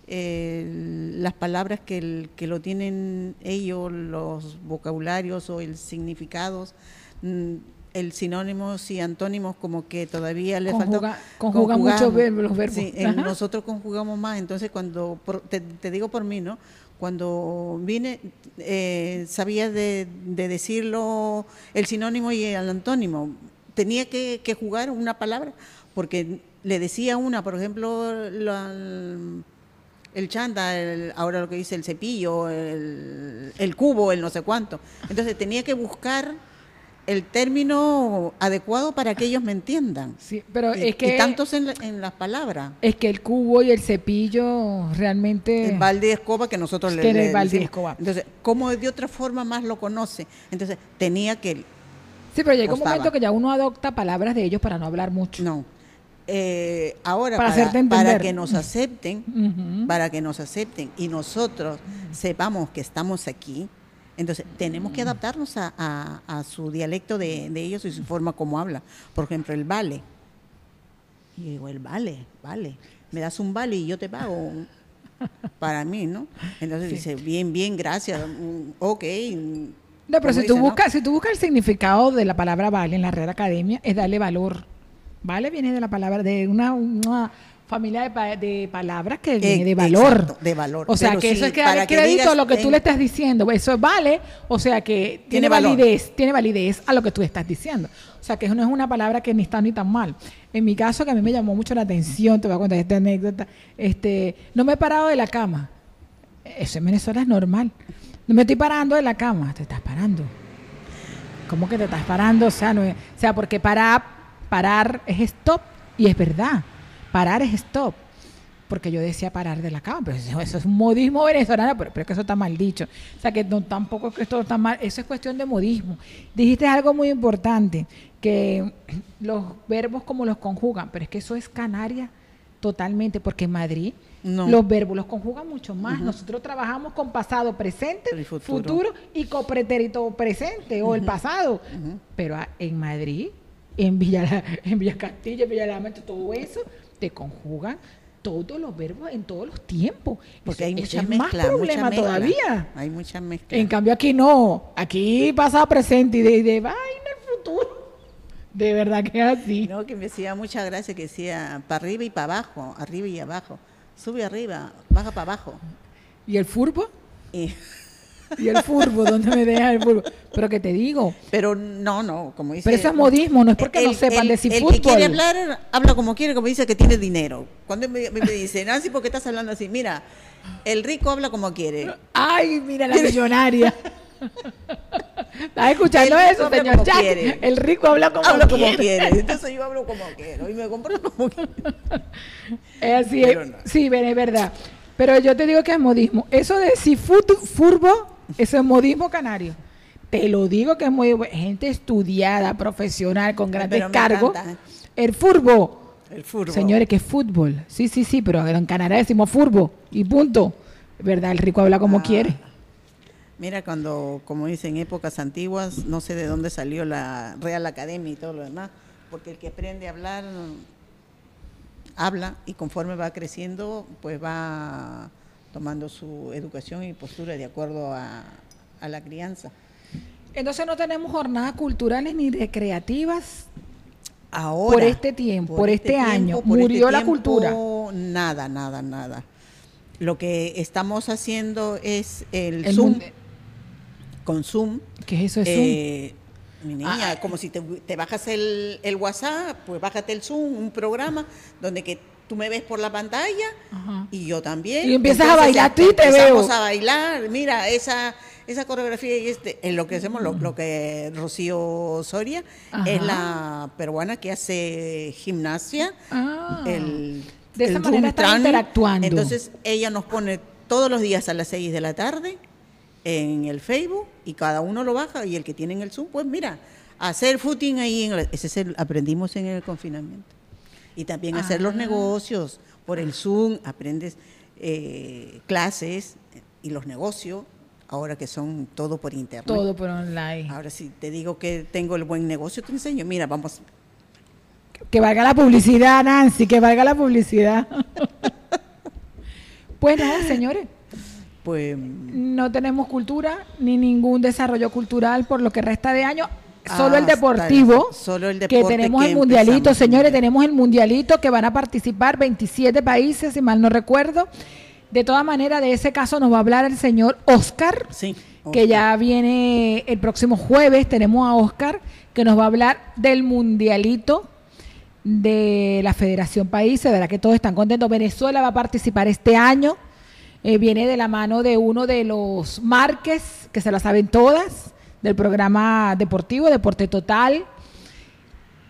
[SPEAKER 3] Las palabras que, que lo tienen ellos, los vocabularios o el significados, mm, el sinónimos y antónimos como que todavía le falta
[SPEAKER 2] conjugan mucho los verbos.
[SPEAKER 3] Sí, nosotros conjugamos más. Entonces cuando te, digo por mí no cuando vine eh, sabía de, de, el sinónimo y el antónimo. Tenía que, jugar una palabra porque le decía una por ejemplo el chanda, ahora lo que dice el cepillo, el, el, cubo, el no sé cuánto. Entonces tenía que buscar el término adecuado para que ellos me entiendan.
[SPEAKER 2] Sí, pero es que
[SPEAKER 3] y tantos en, en, las palabras.
[SPEAKER 2] Es que el cubo y el cepillo realmente
[SPEAKER 3] el balde de escoba que nosotros le,
[SPEAKER 2] le el balde de escoba.
[SPEAKER 3] Entonces, ¿cómo de otra forma más lo conoce? Entonces, tenía que
[SPEAKER 2] Sí, pero llega un momento que ya uno adopta palabras de ellos para no hablar mucho.
[SPEAKER 3] No. Eh, ahora para, para, que nos acepten, para que nos acepten y nosotros sepamos que estamos aquí, entonces, tenemos que adaptarnos a, su dialecto de, ellos y su forma como habla. Por ejemplo, el vale. Y digo, el vale, vale. Me das un vale y yo te pago para mí, ¿no? Entonces dice, bien, bien, gracias, mm, ok.
[SPEAKER 2] No, pero si tú, buscas, si tú buscas el significado de la palabra vale en la Real Academia, es darle valor. Vale viene de la palabra, de una familia de, palabras que viene de valor.
[SPEAKER 3] de valor.
[SPEAKER 2] O sea, que eso es que darle crédito a lo que tú le estás diciendo. Eso vale, o sea, que tiene, validez, tiene validez a lo que tú estás diciendo. O sea, que eso no es una palabra que ni está ni tan mal. En mi caso, que a mí me llamó mucho la atención, te voy a contar esta anécdota, este, no me he parado de la cama. Eso en Venezuela es normal. No me estoy parando de la cama, te estás parando. ¿Cómo que te estás parando? O sea, no o sea porque parar, parar es stop y es verdad parar es stop. Porque yo decía parar de la cama, pero eso, es un modismo venezolano, pero, pero que eso está mal dicho. O sea, que no, tampoco que esto está mal, eso es cuestión de modismo. Dijiste algo muy importante, que los verbos como los conjugan, pero es que eso es canaria totalmente, porque en Madrid los verbos los conjugan mucho más. Nosotros trabajamos con pasado presente, futuro. y con pretérito presente o el pasado. Pero en Madrid, en Villa, en Villa Castilla, en Villa todo eso te conjugan todos los verbos en todos los tiempos.
[SPEAKER 3] Porque hay mucha mezcla, más problema
[SPEAKER 2] todavía.
[SPEAKER 3] Hay mucha mezcla.
[SPEAKER 2] En cambio aquí no, aquí pasa presente y de, de vaina el futuro. De verdad que es así.
[SPEAKER 3] No, que me decía mucha gracia que decía para arriba y para abajo, arriba y abajo. Sube arriba, baja para abajo.
[SPEAKER 2] ¿Y el furbo? Y y el furbo, ¿dónde me deja el furbo? Pero que te digo.
[SPEAKER 3] Pero no, no, como dice.
[SPEAKER 2] Pero eso es modismo, no es porque no sepan decir
[SPEAKER 3] el
[SPEAKER 2] fútbol.
[SPEAKER 3] El que quiere hablar, habla como quiere, como dice que tiene dinero. Cuando me, me, dice, Nancy, ¿por qué estás hablando así? Mira, el rico habla como quiere.
[SPEAKER 2] Ay, mira la millonaria. ¿Estás escuchando
[SPEAKER 3] El
[SPEAKER 2] eso, señor Jack?
[SPEAKER 3] quiere.
[SPEAKER 2] El rico habla como, quiere.
[SPEAKER 3] quiere. Entonces yo hablo como quiero y me compro como quiero.
[SPEAKER 2] Es así,
[SPEAKER 3] Pero
[SPEAKER 2] es-
[SPEAKER 3] no.
[SPEAKER 2] sí, es verdad. Pero yo te digo que es modismo. Eso de si furbo, eso es modismo canario. Te lo digo que es muy gente estudiada, profesional, con grandes cargos.
[SPEAKER 3] encanta.
[SPEAKER 2] El furbo.
[SPEAKER 3] El furbo.
[SPEAKER 2] Señores, que es fútbol. Sí, sí, sí, pero en Canadá decimos furbo y punto. ¿Verdad? El rico habla como
[SPEAKER 3] Ah.
[SPEAKER 2] quiere.
[SPEAKER 3] Mira, cuando, como dicen, épocas antiguas, no sé de dónde salió la Real Academia y todo lo demás, porque el que aprende a hablar, habla y conforme va creciendo, pues va tomando su educación y postura de acuerdo a, a la crianza.
[SPEAKER 2] Entonces no tenemos jornadas culturales ni recreativas.
[SPEAKER 3] Ahora,
[SPEAKER 2] Por este tiempo, por este año, murió la cultura.
[SPEAKER 3] Nada, nada, nada. Lo que estamos haciendo es el,
[SPEAKER 2] El
[SPEAKER 3] Zoom, con Zoom.
[SPEAKER 2] ¿Qué es eso de Zoom?
[SPEAKER 3] Eh, mi niña,
[SPEAKER 2] Ah.
[SPEAKER 3] como si te, te bajas el, el WhatsApp, pues bájate el Zoom, un programa donde que tú me ves por la pantalla
[SPEAKER 2] Ajá.
[SPEAKER 3] y yo también.
[SPEAKER 2] Y empiezas a bailar tú y te
[SPEAKER 3] empezamos
[SPEAKER 2] veo.
[SPEAKER 3] a bailar, mira, esa esa coreografía y este, en lo que hacemos, lo, lo que Rocío Soria
[SPEAKER 2] Ajá.
[SPEAKER 3] es la peruana que hace gimnasia.
[SPEAKER 2] Ah.
[SPEAKER 3] el,
[SPEAKER 2] De esa
[SPEAKER 3] el
[SPEAKER 2] manera están
[SPEAKER 3] Rumtran.
[SPEAKER 2] interactuando.
[SPEAKER 3] Entonces ella nos pone todos los días a las 6 de la tarde en el Facebook y cada uno lo baja y el que tiene en el Zoom, pues mira, hacer footing ahí, en el- ese es el, aprendimos en el confinamiento. Y también hacer los
[SPEAKER 2] Ah.
[SPEAKER 3] negocios por el Zoom, aprendes eh, clases y los negocios, ahora que son todo por internet.
[SPEAKER 2] Todo por online.
[SPEAKER 3] Ahora si te digo que tengo el buen negocio, te enseño, mira, vamos,
[SPEAKER 2] Que valga la publicidad, Nancy, que valga la publicidad. pues nada, señores,
[SPEAKER 3] pues...
[SPEAKER 2] no tenemos cultura ni ningún desarrollo cultural por lo que resta de año. Solo el
[SPEAKER 3] Hasta-
[SPEAKER 2] deportivo,
[SPEAKER 3] solo el
[SPEAKER 2] que tenemos
[SPEAKER 3] que
[SPEAKER 2] el mundialito, señores, tenemos el mundialito que van a participar 27 países, si mal no recuerdo. De todas maneras, de ese caso nos va a hablar el señor Oscar,
[SPEAKER 3] Sí,
[SPEAKER 2] que ya viene el próximo jueves, tenemos a Oscar, que nos va a hablar del mundialito de la Federación Países, de verdad que todos están contentos. Venezuela va a participar este año, eh, viene de la mano de uno de los Márquez, que se la saben todas, del programa deportivo, Deporte Total.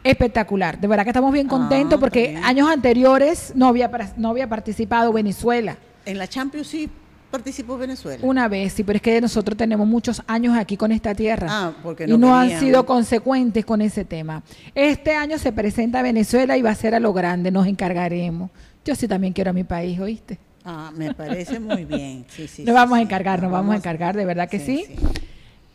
[SPEAKER 2] Espectacular, de verdad que estamos bien
[SPEAKER 3] Ah,
[SPEAKER 2] contentos porque años anteriores no había, no había participado Venezuela.
[SPEAKER 3] En la Champions sí participó Venezuela.
[SPEAKER 2] Una vez, sí, pero es que nosotros tenemos muchos años aquí con esta tierra.
[SPEAKER 3] Ah, porque
[SPEAKER 2] y
[SPEAKER 3] no
[SPEAKER 2] no han sido consecuentes con ese tema. Este año se presenta Venezuela y va a ser a lo grande, nos encargaremos. Yo sí también quiero a mi país, ¿oíste?
[SPEAKER 3] Ah, me parece muy bien. Sí, sí,
[SPEAKER 2] nos
[SPEAKER 3] sí,
[SPEAKER 2] vamos a encargar, nos vamos a encargar, de verdad que sí.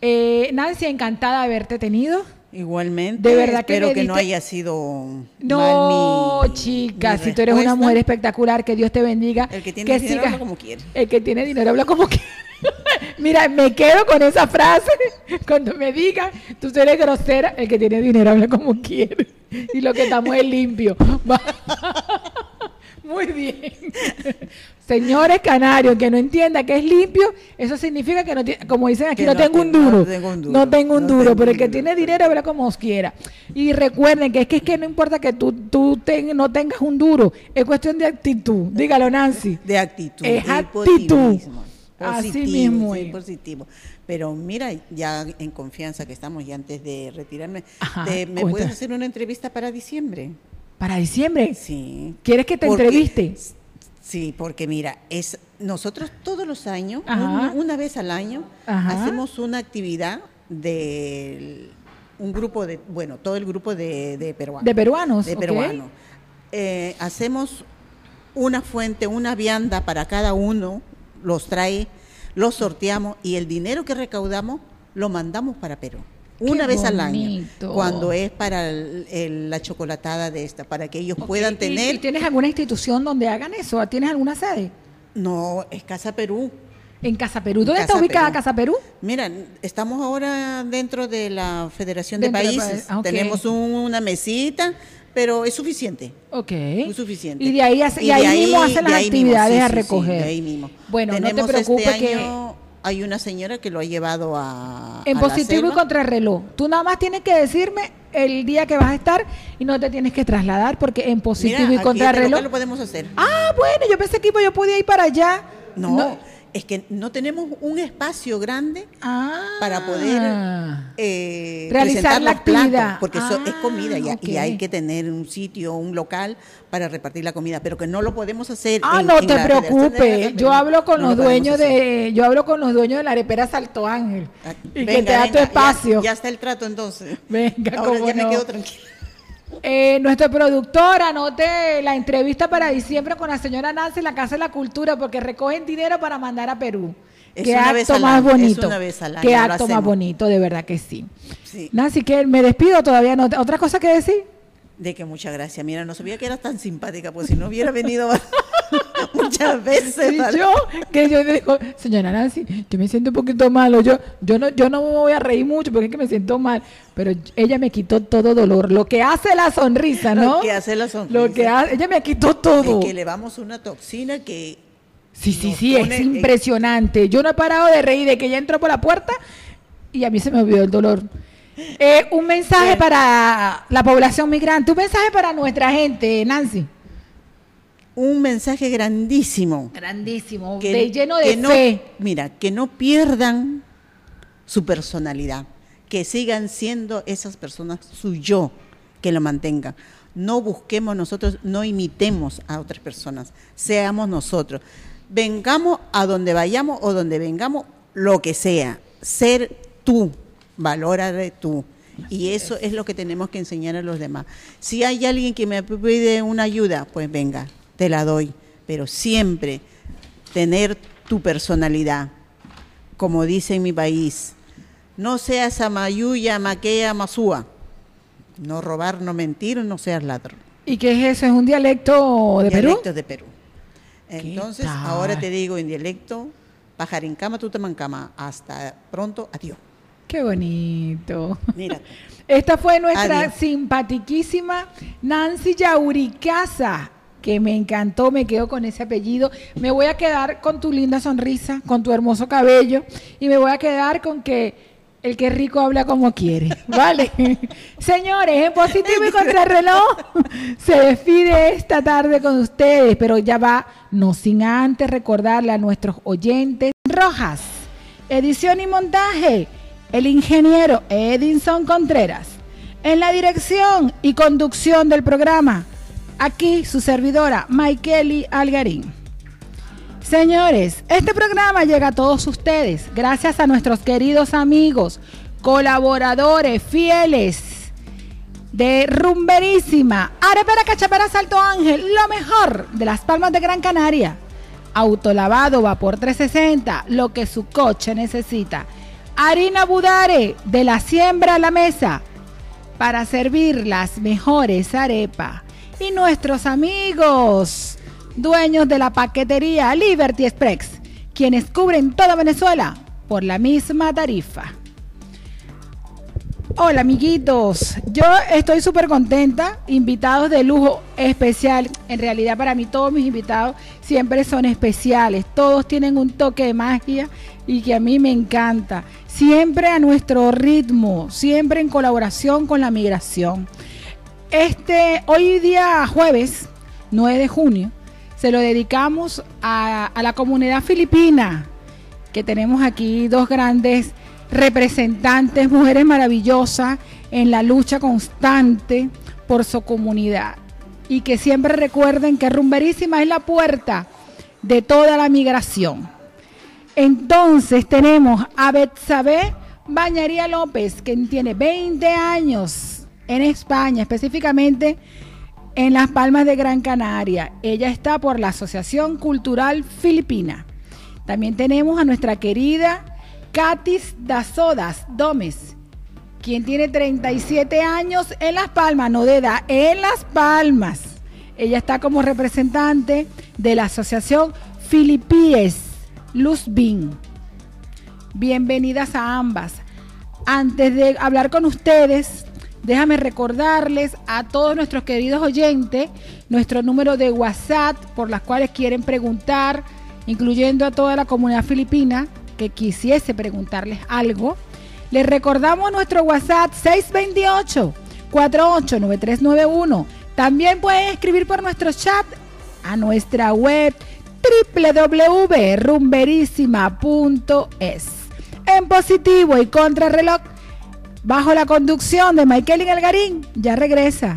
[SPEAKER 2] Eh, Nancy, encantada de haberte tenido.
[SPEAKER 3] Igualmente.
[SPEAKER 2] De verdad que
[SPEAKER 3] espero que no haya sido
[SPEAKER 2] No,
[SPEAKER 3] mal mi-
[SPEAKER 2] chica,
[SPEAKER 3] mi
[SPEAKER 2] si tú eres una mujer espectacular, que Dios te bendiga.
[SPEAKER 3] El que tiene dinero
[SPEAKER 2] siga-
[SPEAKER 3] habla como quiere.
[SPEAKER 2] El que tiene dinero habla como quiere. Mira, me quedo con esa frase. Cuando me digan, tú eres grosera, el que tiene dinero habla como quiere. Y lo que estamos es limpio. Muy bien. Señores canarios, que no entienda que es limpio, eso significa que no tiene, como dicen aquí, no,
[SPEAKER 3] no
[SPEAKER 2] tengo un duro.
[SPEAKER 3] no tengo un duro.
[SPEAKER 2] No tengo un
[SPEAKER 3] No
[SPEAKER 2] duro,
[SPEAKER 3] tengo
[SPEAKER 2] pero el que tiene dinero habla como os quiera. Y recuerden que es que, es que no importa que tú, tú ten- no tengas un duro, es cuestión de actitud. Dígalo, Nancy.
[SPEAKER 3] De actitud.
[SPEAKER 2] Es actitud.
[SPEAKER 3] positivismo.
[SPEAKER 2] Así
[SPEAKER 3] Positivo,
[SPEAKER 2] mismo
[SPEAKER 3] sí, positivo. Pero mira, ya en confianza que estamos y antes de retirarme,
[SPEAKER 2] Ajá,
[SPEAKER 3] te- ¿me puedes hacer una entrevista para diciembre?
[SPEAKER 2] Para diciembre.
[SPEAKER 3] Sí.
[SPEAKER 2] ¿Quieres que te
[SPEAKER 3] Porque-
[SPEAKER 2] entreviste?
[SPEAKER 3] Sí, porque mira, es nosotros todos los años, una, una vez al año,
[SPEAKER 2] Ajá.
[SPEAKER 3] hacemos una actividad de un grupo de, bueno, todo el grupo de, de peruanos.
[SPEAKER 2] De peruanos,
[SPEAKER 3] De peruanos. Eh, hacemos una fuente, una vianda para cada uno, los trae, los sorteamos y el dinero que recaudamos lo mandamos para Perú.
[SPEAKER 2] Qué
[SPEAKER 3] Una vez al año, cuando es para el- el- la chocolatada de esta, para que ellos puedan
[SPEAKER 2] ¿Y-
[SPEAKER 3] tener
[SPEAKER 2] ¿Y, tienes alguna institución donde hagan eso? ¿Tienes alguna sede?
[SPEAKER 3] No, es Casa Perú.
[SPEAKER 2] En Casa Perú. ¿Dónde está ubicada
[SPEAKER 3] Perú.
[SPEAKER 2] Casa Perú?
[SPEAKER 3] Mira, estamos ahora dentro de la Federación de
[SPEAKER 2] Dentro de
[SPEAKER 3] Países.
[SPEAKER 2] pa- ah.
[SPEAKER 3] Tenemos un- una mesita, pero es suficiente.
[SPEAKER 2] Ok.
[SPEAKER 3] Muy suficiente.
[SPEAKER 2] Y de ahí, hace- y
[SPEAKER 3] de
[SPEAKER 2] ahí mismo hacen las
[SPEAKER 3] mismo,
[SPEAKER 2] actividades
[SPEAKER 3] sí,
[SPEAKER 2] a
[SPEAKER 3] sí, sí,
[SPEAKER 2] recoger.
[SPEAKER 3] de ahí mismo.
[SPEAKER 2] Bueno, no te
[SPEAKER 3] Tenemos
[SPEAKER 2] preocupes
[SPEAKER 3] este año, hay una señora que lo ha llevado a
[SPEAKER 2] En
[SPEAKER 3] a la
[SPEAKER 2] positivo y contrarreloj. Tú nada más tienes que decirme el día que vas a estar y no te tienes que trasladar porque en positivo
[SPEAKER 3] Mira,
[SPEAKER 2] y contrarreloj.
[SPEAKER 3] Lo podemos hacer.
[SPEAKER 2] Ah, bueno, yo pensé que yo podía ir para allá.
[SPEAKER 3] No, es que no tenemos un espacio grande para poder
[SPEAKER 2] Ah.
[SPEAKER 3] eh,
[SPEAKER 2] Realizar
[SPEAKER 3] presentar
[SPEAKER 2] la
[SPEAKER 3] los platos, porque eso es
[SPEAKER 2] Ah,
[SPEAKER 3] comida y, hay que tener un sitio, un local para repartir la comida, pero que no lo podemos hacer.
[SPEAKER 2] Ah,
[SPEAKER 3] en-
[SPEAKER 2] no
[SPEAKER 3] en
[SPEAKER 2] te preocupes. Yo hablo con
[SPEAKER 3] no
[SPEAKER 2] los
[SPEAKER 3] lo
[SPEAKER 2] dueños de, yo hablo con los dueños de la arepera Salto Ángel
[SPEAKER 3] Ah,
[SPEAKER 2] y que te da tu
[SPEAKER 3] venga,
[SPEAKER 2] espacio.
[SPEAKER 3] Ya, está el trato entonces.
[SPEAKER 2] Venga,
[SPEAKER 3] Ahora ya me quedo tranquila.
[SPEAKER 2] Eh, nuestro productor anote la entrevista para diciembre con la señora Nancy en la Casa de la Cultura porque recogen dinero para mandar a Perú.
[SPEAKER 3] Es
[SPEAKER 2] Qué acto más
[SPEAKER 3] año,
[SPEAKER 2] bonito. Qué acto más bonito, de verdad que sí.
[SPEAKER 3] Sí.
[SPEAKER 2] Nancy, que me despido todavía no. ¿Otra cosa que decir?
[SPEAKER 3] De que muchas gracias. Mira, no sabía que eras tan simpática, pues si no hubiera venido muchas veces. ¿vale?
[SPEAKER 2] yo, que yo digo, señora Nancy, yo me siento un poquito malo, yo, yo no, yo no me voy a reír mucho porque es que me siento mal, pero ella me quitó todo dolor, lo que hace la sonrisa, ¿no?
[SPEAKER 3] Lo que hace la sonrisa.
[SPEAKER 2] Lo que hace, ella me quitó todo.
[SPEAKER 3] Es que le vamos una toxina que
[SPEAKER 2] Sí, sí, sí,
[SPEAKER 3] pone
[SPEAKER 2] es impresionante. Yo no he parado de reír de que ella entró por la puerta y a mí se me olvidó el dolor. Eh, un mensaje para la población migrante, un mensaje para nuestra gente, Nancy.
[SPEAKER 3] Un mensaje grandísimo.
[SPEAKER 2] Grandísimo,
[SPEAKER 3] que-
[SPEAKER 2] de, lleno de
[SPEAKER 3] que no-
[SPEAKER 2] fe.
[SPEAKER 3] mira, que no pierdan su personalidad, que sigan siendo esas personas su yo, que lo mantengan. No busquemos nosotros, no imitemos a otras personas, seamos nosotros. Vengamos a donde vayamos o donde vengamos, lo que sea, ser tú, valora de tú. Y eso es lo que tenemos que enseñar a los demás. Si hay alguien que me pide una ayuda, pues venga, te la doy. Pero siempre tener tu personalidad, como dice en mi país. No seas amayuya, maquea, masúa. No robar, no mentir, no seas ladrón.
[SPEAKER 2] ¿Y qué es eso? ¿Es un dialecto de Perú?
[SPEAKER 3] Dialectos de Perú. Entonces, ahora te digo en dialecto, pajarincama, tutamancama. Hasta pronto, adiós.
[SPEAKER 2] Qué bonito.
[SPEAKER 3] Mira.
[SPEAKER 2] Esta fue nuestra
[SPEAKER 3] Adiós.
[SPEAKER 2] simpatiquísima Nancy Yauricaza, que me encantó, me quedo con ese apellido. Me voy a quedar con tu linda sonrisa, con tu hermoso cabello y me voy a quedar con que el que es rico habla como quiere, ¿vale? Señores, en positivo y contrarreloj se despide esta tarde con ustedes, pero ya va, no sin antes recordarle a nuestros oyentes Rojas, edición y montaje, el ingeniero Edinson Contreras. En la dirección y conducción del programa, aquí su servidora, Maikeli Algarín. Señores, este programa llega a todos ustedes gracias a nuestros queridos amigos, colaboradores fieles de Rumberísima, Arepera Cachapera Salto Ángel, lo mejor de las Palmas de Gran Canaria. Autolavado Vapor 360, lo que su coche necesita. Harina Budare, de la siembra a la mesa, para servir las mejores arepas. Y nuestros amigos, dueños de la paquetería Liberty Express, quienes cubren toda Venezuela por la misma tarifa. Hola amiguitos, yo estoy súper contenta, invitados de lujo especial, en realidad para mí todos mis invitados siempre son especiales, todos tienen un toque de magia y que a mí me encanta, siempre a nuestro ritmo, siempre en colaboración con la migración. Este, hoy día jueves, 9 de junio, se lo dedicamos a, la comunidad filipina, que tenemos aquí dos grandes representantes, mujeres maravillosas en la lucha constante por su comunidad. Y que siempre recuerden que Rumberísima es la puerta de toda la migración. Entonces tenemos a Betsabe Bañaría López, quien tiene 20 años en España, específicamente en Las Palmas de Gran Canaria. Ella está por la Asociación Cultural Filipina. También tenemos a nuestra querida Katis Dazodas Gómez, quien tiene 37 años en Las Palmas, no de edad, en Las Palmas. Ella está como representante de la Asociación Filipies Luzbin. Bienvenidas a ambas. Antes de hablar con ustedes, déjame recordarles a todos nuestros queridos oyentes nuestro número de WhatsApp por las cuales quieren preguntar, incluyendo a toda la comunidad filipina que quisiese preguntarles algo. Les recordamos nuestro WhatsApp 628 489391. También pueden escribir por nuestro chat a nuestra web
[SPEAKER 4] www.rumberísima.es. En positivo y contrarreloj, bajo la conducción de Michael Algarín, ya regresa.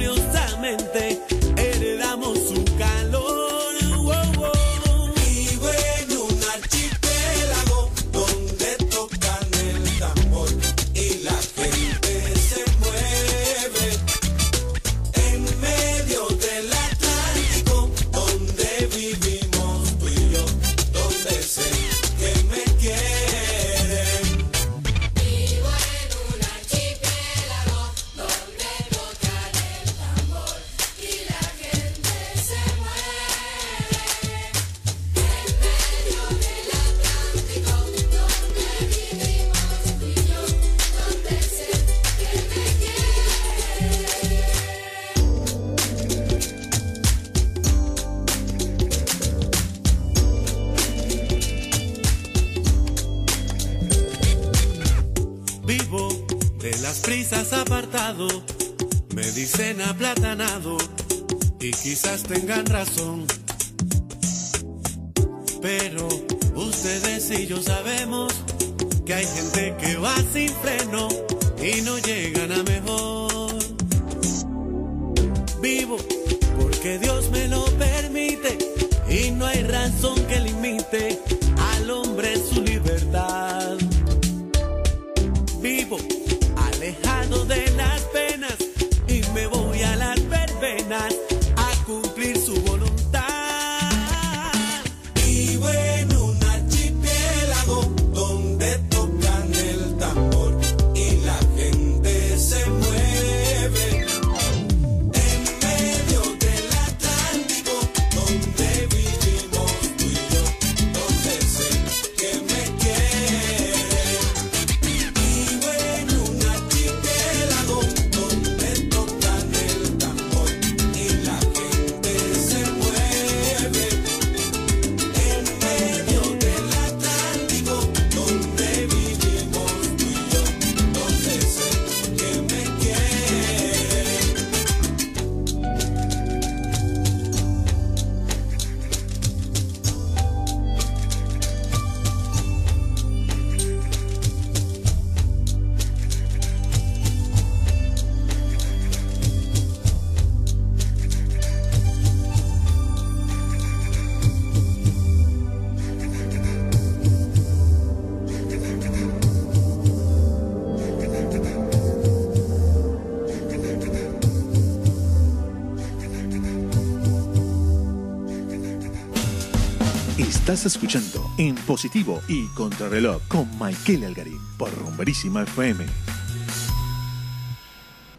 [SPEAKER 1] Estás escuchando En Positivo y Contrarreloj con Michael Algarín por Rumberísima FM.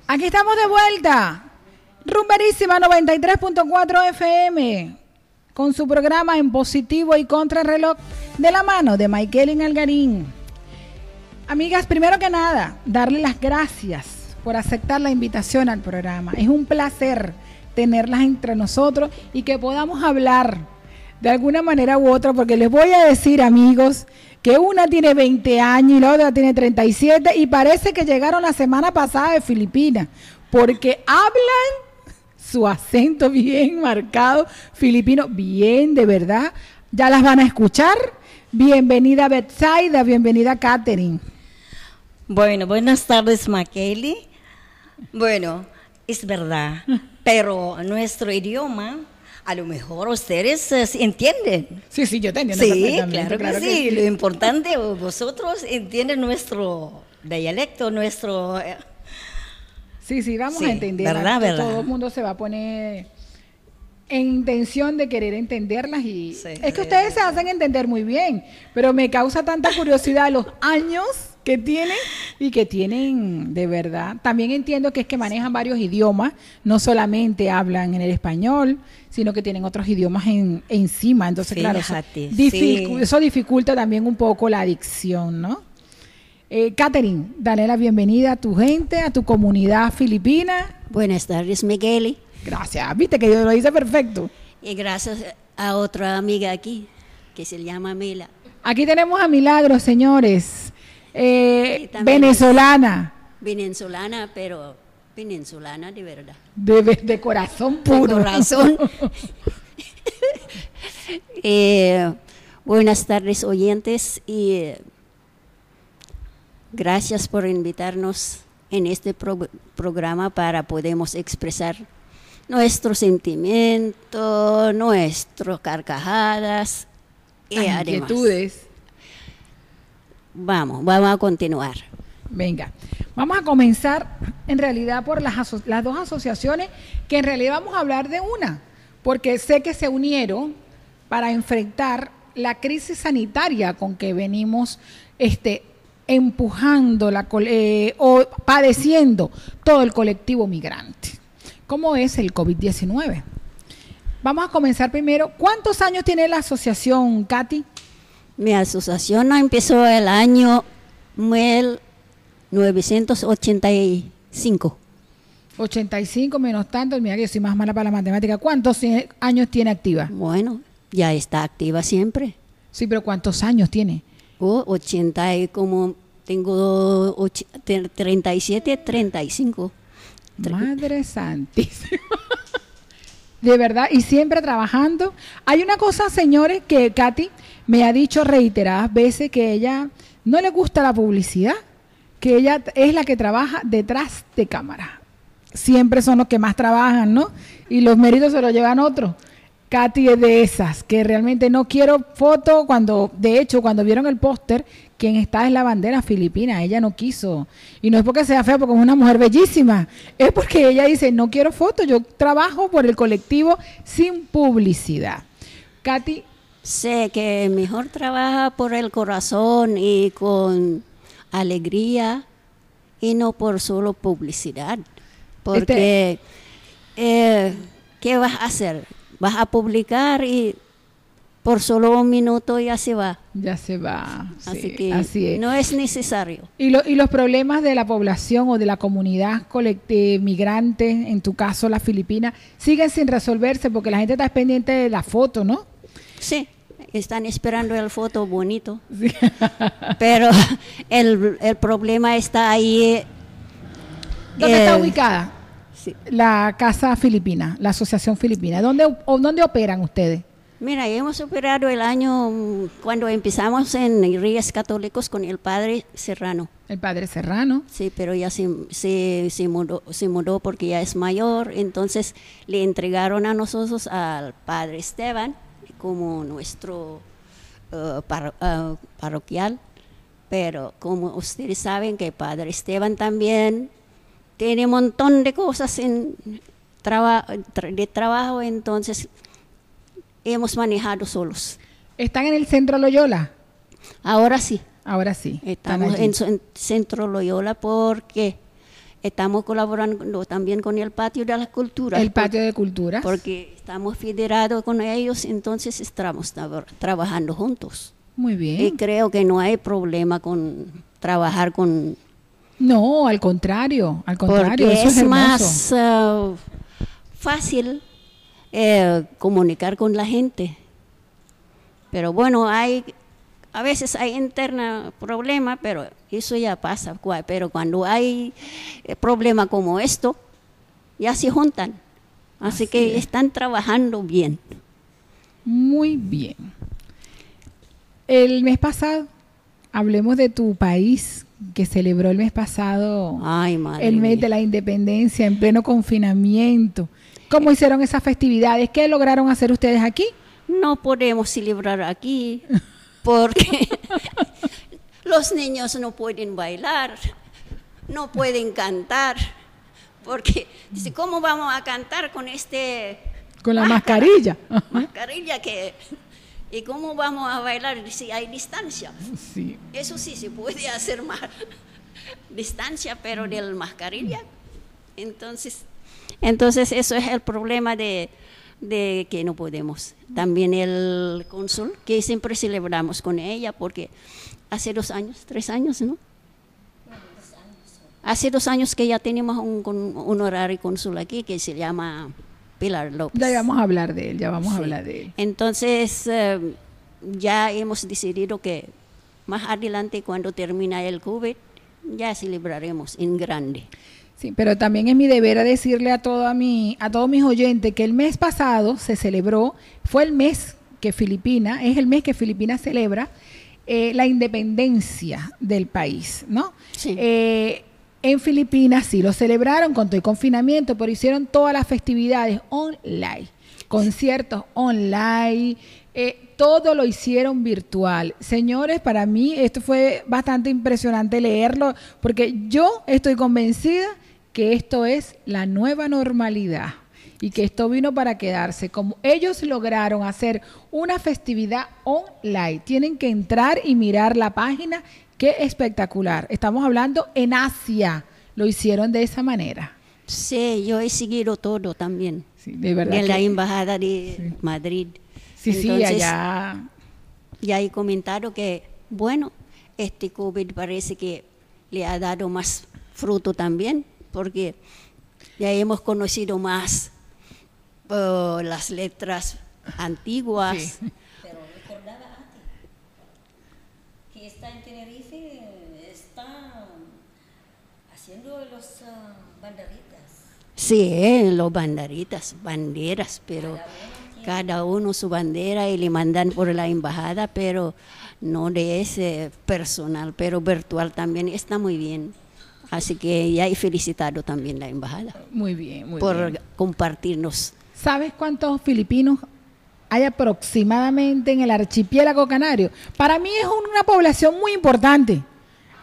[SPEAKER 4] Aquí estamos de vuelta. Rumberísima 93.4 FM con su programa En Positivo y Contrarreloj de la mano de Michael Algarín. Amigas, primero que nada, darle las gracias
[SPEAKER 2] por aceptar la invitación al programa. Es un placer tenerlas entre nosotros y que podamos hablar de alguna manera u otra, porque les voy a decir, amigos, que una tiene 20 años y la otra tiene 37 y parece que llegaron la semana pasada de Filipinas, porque hablan su acento bien marcado, filipino, bien de verdad. Ya las van a escuchar. Bienvenida Betsaida, bienvenida Katherine.
[SPEAKER 5] Bueno, buenas tardes, Makeli. Bueno, es verdad, pero nuestro idioma, a lo mejor ustedes eh, entienden.
[SPEAKER 2] Sí, sí, yo te entiendo.
[SPEAKER 5] Sí, claro, que, sí. Lo importante, vosotros entienden nuestro dialecto, nuestro... Eh,
[SPEAKER 2] sí, sí, vamos a entender.
[SPEAKER 5] ¿verdad, verdad?
[SPEAKER 2] Todo el mundo se va a poner en intención de querer entenderlas y es que ustedes se hacen entender muy bien, pero me causa tanta curiosidad los años que tienen y que tienen de verdad. También entiendo que es que manejan varios idiomas, no solamente hablan en el español, sino que tienen otros idiomas en, encima. Entonces, claro, eso, dificulta también un poco la adicción, ¿no? Eh, Catherine, dale la bienvenida a tu gente, a tu comunidad filipina.
[SPEAKER 6] Buenas tardes, Miguel.
[SPEAKER 2] Gracias, viste que yo lo hice perfecto.
[SPEAKER 6] Y gracias a otra amiga aquí, que se llama Mila.
[SPEAKER 2] Aquí tenemos a Milagros, señores. Eh, venezolana.
[SPEAKER 6] Venezolana, pero venezolana de verdad.
[SPEAKER 2] De, corazón puro.
[SPEAKER 6] De corazón. Eh, buenas tardes, oyentes, y eh, gracias por invitarnos en este programa para podemos expresar nuestro sentimiento, nuestras carcajadas
[SPEAKER 2] y inquietudes.
[SPEAKER 6] Vamos, vamos a continuar.
[SPEAKER 2] Venga, vamos a comenzar en realidad por las, las dos asociaciones, que en realidad vamos a hablar de una, porque sé que se unieron para enfrentar la crisis sanitaria con que venimos este, empujando la, eh, o padeciendo todo el colectivo migrante. ¿Cómo es el COVID-19? Vamos a comenzar primero. ¿Cuántos años tiene la asociación, Katy?
[SPEAKER 6] Mi asociación empezó el año 1985.
[SPEAKER 2] 85 menos tanto, mira que yo soy más mala para la matemática. ¿Cuántos años tiene activa?
[SPEAKER 6] Bueno, ya está activa siempre.
[SPEAKER 2] Sí, pero ¿cuántos años tiene?
[SPEAKER 6] Oh, 80 y como tengo 37, 35.
[SPEAKER 2] Madre santísima. De verdad, y siempre trabajando. Hay una cosa, señores, que Katy me ha dicho reiteradas veces que ella no le gusta la publicidad, que ella es la que trabaja detrás de cámara. Siempre son los que más trabajan, ¿no? Y los méritos se los llevan otros. Katy es de esas, que realmente no quiero foto cuando, de hecho, cuando vieron el póster, quien está es la bandera filipina, ella no quiso. Y no es porque sea fea, porque es una mujer bellísima, es porque ella dice, no quiero foto, yo trabajo por el colectivo sin publicidad. Katy
[SPEAKER 6] sé que mejor trabaja por el corazón y con alegría y no por solo publicidad. Porque, este eh, ¿qué vas a hacer? Vas a publicar y por solo un minuto ya se va.
[SPEAKER 2] Ya se va.
[SPEAKER 6] Así que no es necesario.
[SPEAKER 2] ¿Y, ¿Y los problemas de la población o de la comunidad colectiva, migrante, en tu caso la Filipina, siguen sin resolverse porque la gente está pendiente de la foto, ¿no?
[SPEAKER 6] Sí, están esperando el foto bonito. Pero el, el, problema está ahí.
[SPEAKER 2] ¿Dónde está ubicada? La Casa Filipina, la Asociación Filipina. ¿Dónde, o, ¿Dónde operan ustedes?
[SPEAKER 6] Mira, hemos operado el año mm, cuando empezamos en Ríos Católicos con el padre Serrano.
[SPEAKER 2] El padre Serrano.
[SPEAKER 6] Sí, pero ya se, se, se, mudó, se mudó porque ya es mayor, entonces le entregaron a nosotros al padre Esteban como nuestro uh, uh, parroquial, pero como ustedes saben que Padre Esteban también tiene un montón de cosas en de trabajo, entonces hemos manejado solos.
[SPEAKER 2] ¿Están en el centro Loyola?
[SPEAKER 6] Ahora sí.
[SPEAKER 2] Ahora sí.
[SPEAKER 6] Estamos en, en, centro Loyola porque Estamos colaborando también con el Patio de la Cultura.
[SPEAKER 2] El Patio de Cultura.
[SPEAKER 6] Porque estamos federados con ellos, entonces estamos trabajando juntos.
[SPEAKER 2] Muy bien.
[SPEAKER 6] Y creo que no hay problema con trabajar con...
[SPEAKER 2] No, al contrario, al contrario,
[SPEAKER 6] Porque
[SPEAKER 2] eso es,
[SPEAKER 6] es, más ah, fácil eh, comunicar con la gente. Pero bueno, hay a veces hay interna problema, pero eso ya pasa. Pero cuando hay eh, problema como esto, ya se juntan. Así, que están trabajando bien.
[SPEAKER 2] Muy bien. El mes pasado, hablemos de tu país que celebró el mes pasado
[SPEAKER 6] Ay, madre
[SPEAKER 2] el mes
[SPEAKER 6] mía.
[SPEAKER 2] de la independencia en pleno confinamiento. ¿Cómo hicieron esas festividades? ¿Qué lograron hacer ustedes aquí?
[SPEAKER 6] No podemos celebrar aquí porque los niños no pueden bailar, no pueden cantar, porque dice, ¿cómo vamos a cantar con este
[SPEAKER 2] Con la
[SPEAKER 6] máscara?
[SPEAKER 2] mascarilla.
[SPEAKER 6] mascarilla que y cómo vamos a bailar si hay distancia?
[SPEAKER 2] Sí.
[SPEAKER 6] Eso sí se puede hacer más distancia, pero de la mascarilla. Entonces, entonces eso es el problema de, de que no podemos. También el cónsul, que siempre celebramos con ella, porque hace dos años, tres años, ¿no? Hace dos años que ya tenemos un, un horario cónsul aquí que se llama Pilar López.
[SPEAKER 2] Ya vamos a hablar de él, ya vamos a
[SPEAKER 6] Sí.
[SPEAKER 2] hablar de él.
[SPEAKER 6] Entonces, eh, ya hemos decidido que más adelante, cuando termina el COVID, ya celebraremos en grande.
[SPEAKER 2] Sí, pero también es mi deber a decirle a toda mi, a todos mis oyentes que el mes pasado se celebró, fue el mes que Filipinas, es el mes que Filipinas celebra eh, la independencia del país, ¿no?
[SPEAKER 6] Sí.
[SPEAKER 2] Eh, en Filipinas sí lo celebraron con todo el confinamiento, pero hicieron todas las festividades online, conciertos online, eh, todo lo hicieron virtual. Señores, para mí esto fue bastante impresionante leerlo, porque yo estoy convencida que esto es la nueva normalidad y que esto vino para quedarse. Como ellos lograron hacer una festividad online, tienen que entrar y mirar la página. Qué espectacular. Estamos hablando en Asia. Lo hicieron de esa manera.
[SPEAKER 6] Sí, yo he seguido todo también.
[SPEAKER 2] Sí, de verdad.
[SPEAKER 6] En la embajada de Madrid.
[SPEAKER 2] sí, sí, allá.
[SPEAKER 6] Ya he comentado que, bueno, este COVID parece que le ha dado más fruto también, porque ya hemos conocido más eh, las letras antiguas.
[SPEAKER 2] Sí.
[SPEAKER 5] Pero recordaba antes que está en Tenerife, está haciendo los ah, banderitas.
[SPEAKER 6] Sí, eh, los banderitas, banderas, pero cada uno su bandera y le mandan por la embajada, pero no de ese personal, pero virtual también está muy bien. Así que ya he felicitado también la embajada
[SPEAKER 2] Muy bien, muy
[SPEAKER 6] por
[SPEAKER 2] bien.
[SPEAKER 6] compartirnos.
[SPEAKER 2] ¿Sabes cuántos filipinos hay aproximadamente en el archipiélago canario? Para mí es una población muy importante.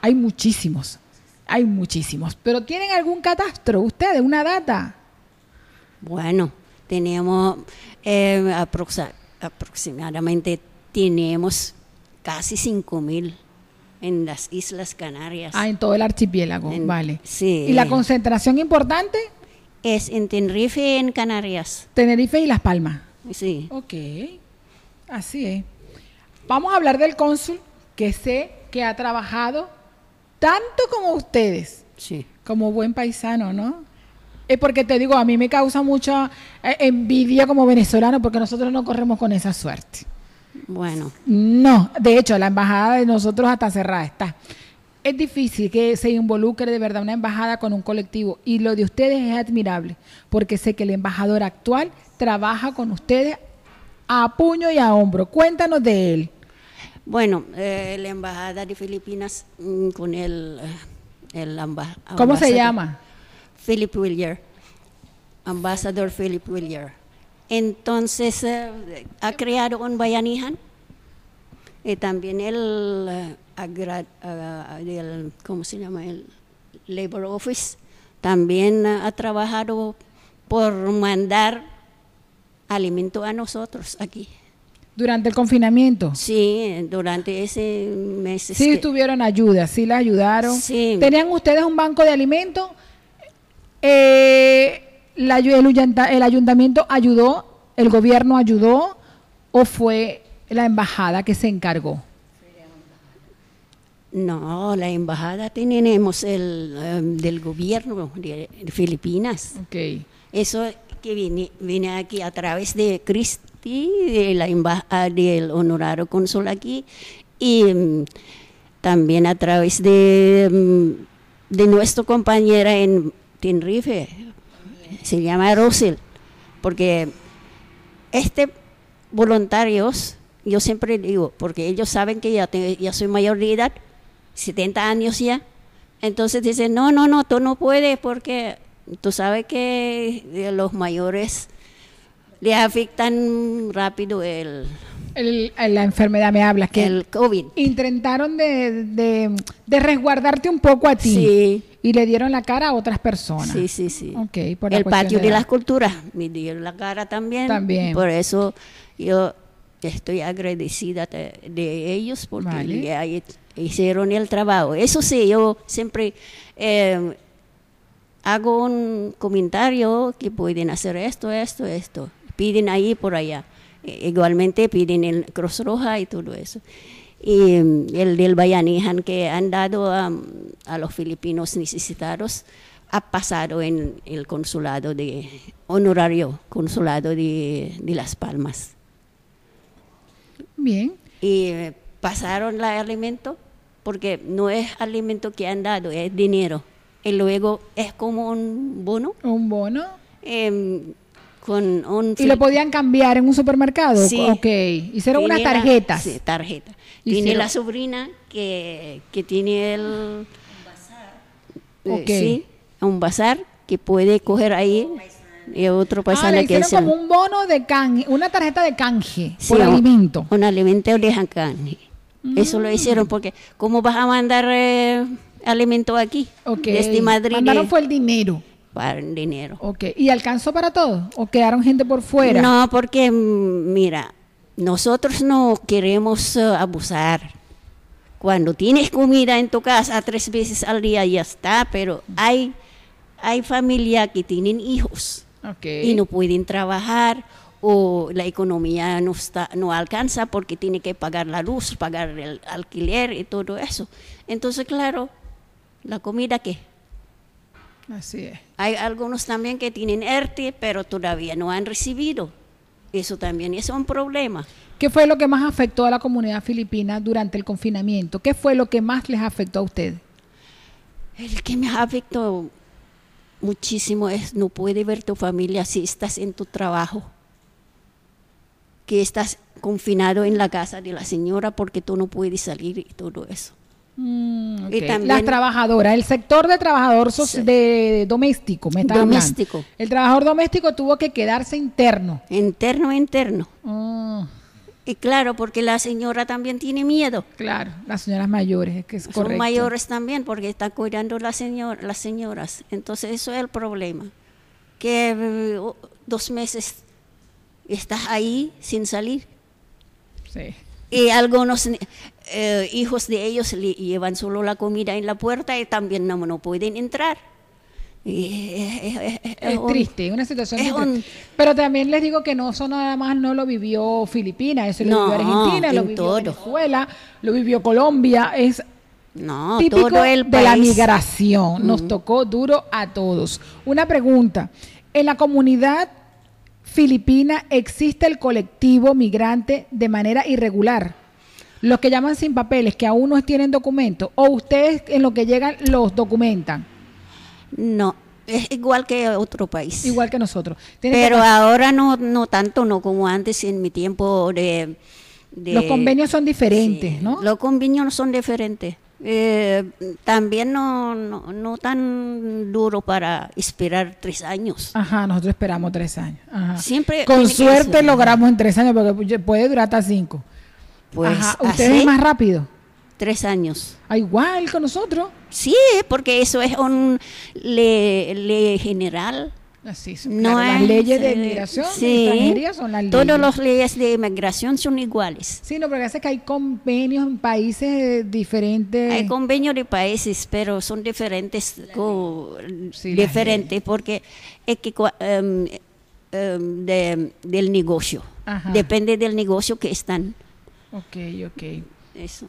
[SPEAKER 2] Hay muchísimos, hay muchísimos. Pero ¿tienen algún catastro ustedes, una data?
[SPEAKER 6] Bueno, tenemos eh, aproximadamente tenemos casi 5 mil en las Islas Canarias.
[SPEAKER 2] Ah, en todo el archipiélago,
[SPEAKER 6] En-
[SPEAKER 2] vale.
[SPEAKER 6] sí.
[SPEAKER 2] ¿Y la concentración importante?
[SPEAKER 6] Es en Tenerife, en Canarias.
[SPEAKER 2] Tenerife y Las Palmas.
[SPEAKER 6] Sí.
[SPEAKER 2] Ok, así es. Vamos a hablar del cónsul, que sé que ha trabajado tanto como ustedes,
[SPEAKER 6] Sí.
[SPEAKER 2] como buen paisano, ¿no? Es porque te digo, a mí me causa mucha eh, envidia como venezolano, porque nosotros no corremos con esa suerte.
[SPEAKER 6] Bueno,
[SPEAKER 2] No, de hecho, la embajada de nosotros hasta cerrada está. Es difícil que se involucre de verdad una embajada con un colectivo y lo de ustedes es admirable, porque sé que el embajador actual trabaja con ustedes a puño y a hombro. Cuéntanos de él.
[SPEAKER 6] bueno, eh, la embajada de Filipinas mm, con el, eh, el amba-
[SPEAKER 2] ¿Cómo se llama?
[SPEAKER 6] Philip Willier, ambasador Philip Willier. Entonces eh, ha creado un Bayanihan y también el, eh, ah, del- ¿cómo se llama? El Labor Office también ha trabajado por mandar alimento a nosotros aquí.
[SPEAKER 2] Durante el confinamiento.
[SPEAKER 6] Sí, durante ese mes.
[SPEAKER 2] Sí tuvieron ayuda, sí la ayudaron.
[SPEAKER 6] Sí.
[SPEAKER 2] ¿Tenían ustedes un banco de alimentos? Eh, la el, ayunta- el ayuntamiento ayudó, el gobierno ayudó o fue la embajada que se encargó.
[SPEAKER 6] No, la embajada tenemos el em, del gobierno de, de Filipinas.
[SPEAKER 2] Ok.
[SPEAKER 6] Eso que viene, viene aquí a través de Cristi, de la embajada del honorario cónsul aquí, y mm, también a través de, mm, de nuestra compañera en Tenerife, se llama Rosel, porque este voluntarios, yo siempre digo, porque ellos saben que ya, ya soy mayor de edad, 70 años ya, entonces dicen, no, no, no, tú no puedes porque tú sabes que de los mayores le afectan rápido el,
[SPEAKER 2] El- la enfermedad me hablas que
[SPEAKER 6] el COVID.
[SPEAKER 2] intentaron de, de, de resguardarte un poco a ti
[SPEAKER 6] Sí.
[SPEAKER 2] y le dieron la cara a otras personas.
[SPEAKER 6] Sí, sí, sí.
[SPEAKER 2] Ok, por la
[SPEAKER 6] el patio
[SPEAKER 2] de
[SPEAKER 6] las culturas me dieron la cara también.
[SPEAKER 2] También.
[SPEAKER 6] Por eso yo estoy agradecida de, de ellos porque
[SPEAKER 2] Vale.
[SPEAKER 6] hicieron el trabajo. Eso sí, yo siempre eh, hago un comentario que pueden hacer esto, esto, esto. Piden ahí por allá. Igualmente piden el Cruz Roja y todo eso. Y mm, el del Bayanihan que han dado a, a los filipinos necesitados ha pasado en el consulado de honorario, consulado de, de Las Palmas.
[SPEAKER 2] Bien.
[SPEAKER 6] Y eh, pasaron el alimento, porque no es alimento que han dado, es dinero. Y luego es como un bono
[SPEAKER 2] Un bono.
[SPEAKER 6] em, con un...
[SPEAKER 2] ¿Y lo podían cambiar en un supermercado?
[SPEAKER 6] Sí.
[SPEAKER 2] Ok. Hicieron unas
[SPEAKER 6] la-
[SPEAKER 2] tarjetas.
[SPEAKER 6] sí, tarjeta. Tiene
[SPEAKER 2] Hicieron-
[SPEAKER 6] la sobrina que, que tiene el... eh,
[SPEAKER 2] Ok.
[SPEAKER 6] sí, un bazar que puede coger ahí y otro
[SPEAKER 2] Ah,
[SPEAKER 6] paisano
[SPEAKER 2] le
[SPEAKER 6] que es
[SPEAKER 2] como un bono de canje, una tarjeta de canje
[SPEAKER 6] Sí,
[SPEAKER 2] por
[SPEAKER 6] un-
[SPEAKER 2] alimento.
[SPEAKER 6] Un alimento de jancani. Eso lo hicieron porque ¿cómo vas a mandar eh, alimento aquí?
[SPEAKER 2] Ok.
[SPEAKER 6] Desde Madrid
[SPEAKER 2] Mandaron fue el dinero.
[SPEAKER 6] Para el dinero.
[SPEAKER 2] Ok. ¿Y alcanzó para todo? ¿O quedaron gente por fuera?
[SPEAKER 6] No, porque mm, mira, nosotros no queremos eh, abusar. Cuando tienes comida en tu casa tres veces al día ya está, pero hay hay familia que tienen hijos y no pueden trabajar o la economía no está no alcanza porque tiene que pagar la luz, pagar el alquiler y todo eso. Entonces, claro, la comida qué?
[SPEAKER 2] Así es.
[SPEAKER 6] Hay algunos también que tienen ERTE, pero todavía no han recibido. Eso también es un problema.
[SPEAKER 2] ¿Qué fue lo que más afectó a la comunidad filipina durante el confinamiento? ¿Qué fue lo que más les afectó a ustedes?
[SPEAKER 6] El que me afectó muchísimo es no puede ver tu familia si estás en tu trabajo, que estás confinado en la casa de la señora porque tú no puedes salir y todo eso.
[SPEAKER 2] Mm, ok.
[SPEAKER 6] Y también-
[SPEAKER 2] Las trabajadoras, el sector de trabajador
[SPEAKER 6] Sí.
[SPEAKER 2] de doméstico, me está
[SPEAKER 6] Doméstico.
[SPEAKER 2] hablando. El trabajador doméstico tuvo que quedarse interno.
[SPEAKER 6] Interno, interno.
[SPEAKER 2] Mm,
[SPEAKER 6] Y claro, porque la señora también tiene miedo.
[SPEAKER 2] claro, las señoras mayores, es que es
[SPEAKER 6] Son
[SPEAKER 2] correcto.
[SPEAKER 6] mayores también porque están cuidando la señor, las señoras. Entonces eso es el problema. Que eh, dos meses estás ahí sin salir.
[SPEAKER 2] Sí.
[SPEAKER 6] Y algunos eh, hijos de ellos le llevan solo la comida en la puerta y también no, no pueden entrar. Es, es- es-
[SPEAKER 2] Es
[SPEAKER 6] un-
[SPEAKER 2] triste, una situación
[SPEAKER 6] un-.
[SPEAKER 2] Pero también les digo que no son nada más, no lo vivió Filipinas, eso lo
[SPEAKER 6] No,
[SPEAKER 2] vivió Argentina, lo vivió
[SPEAKER 6] todo.
[SPEAKER 2] Venezuela, lo vivió Colombia, es
[SPEAKER 6] No,
[SPEAKER 2] típico
[SPEAKER 6] todo el
[SPEAKER 2] de la migración. Nos tocó duro a todos. Una pregunta. En la comunidad filipina existe el colectivo migrante de manera irregular. Los que llaman sin papeles, que aún no tienen documentos, o ustedes en lo que llegan los documentan,
[SPEAKER 6] No, es igual que otro país.
[SPEAKER 2] igual que nosotros.
[SPEAKER 6] Pero ahora no, no tanto, no como antes en mi tiempo de... de-
[SPEAKER 2] los convenios son diferentes,
[SPEAKER 6] Sí,
[SPEAKER 2] ¿no?
[SPEAKER 6] Los convenios son diferentes. Eh, también no, no, no tan duro para esperar tres años.
[SPEAKER 2] Ajá, nosotros esperamos tres años. Ajá.
[SPEAKER 6] Siempre
[SPEAKER 2] Con suerte logramos en tres años, porque puede durar hasta cinco.
[SPEAKER 6] Pues
[SPEAKER 2] Ajá, es más rápido.
[SPEAKER 6] tres años.
[SPEAKER 2] Ah, igual con nosotros.
[SPEAKER 6] Sí, porque eso es un ley, ley general.
[SPEAKER 2] Así es,
[SPEAKER 6] No
[SPEAKER 2] claro, las
[SPEAKER 6] es,
[SPEAKER 2] leyes de migración y
[SPEAKER 6] sí.
[SPEAKER 2] extranjería son las leyes.
[SPEAKER 6] Todas las leyes de inmigración son iguales.
[SPEAKER 2] Sí, no, hace que hay convenios en países diferentes.
[SPEAKER 6] Hay convenios de países, pero son diferentes, co-
[SPEAKER 2] Sí, las
[SPEAKER 6] diferentes porque es que em, em, de- del negocio.
[SPEAKER 2] Ajá.
[SPEAKER 6] Depende del negocio que están.
[SPEAKER 2] Ok, ok.
[SPEAKER 6] Eso.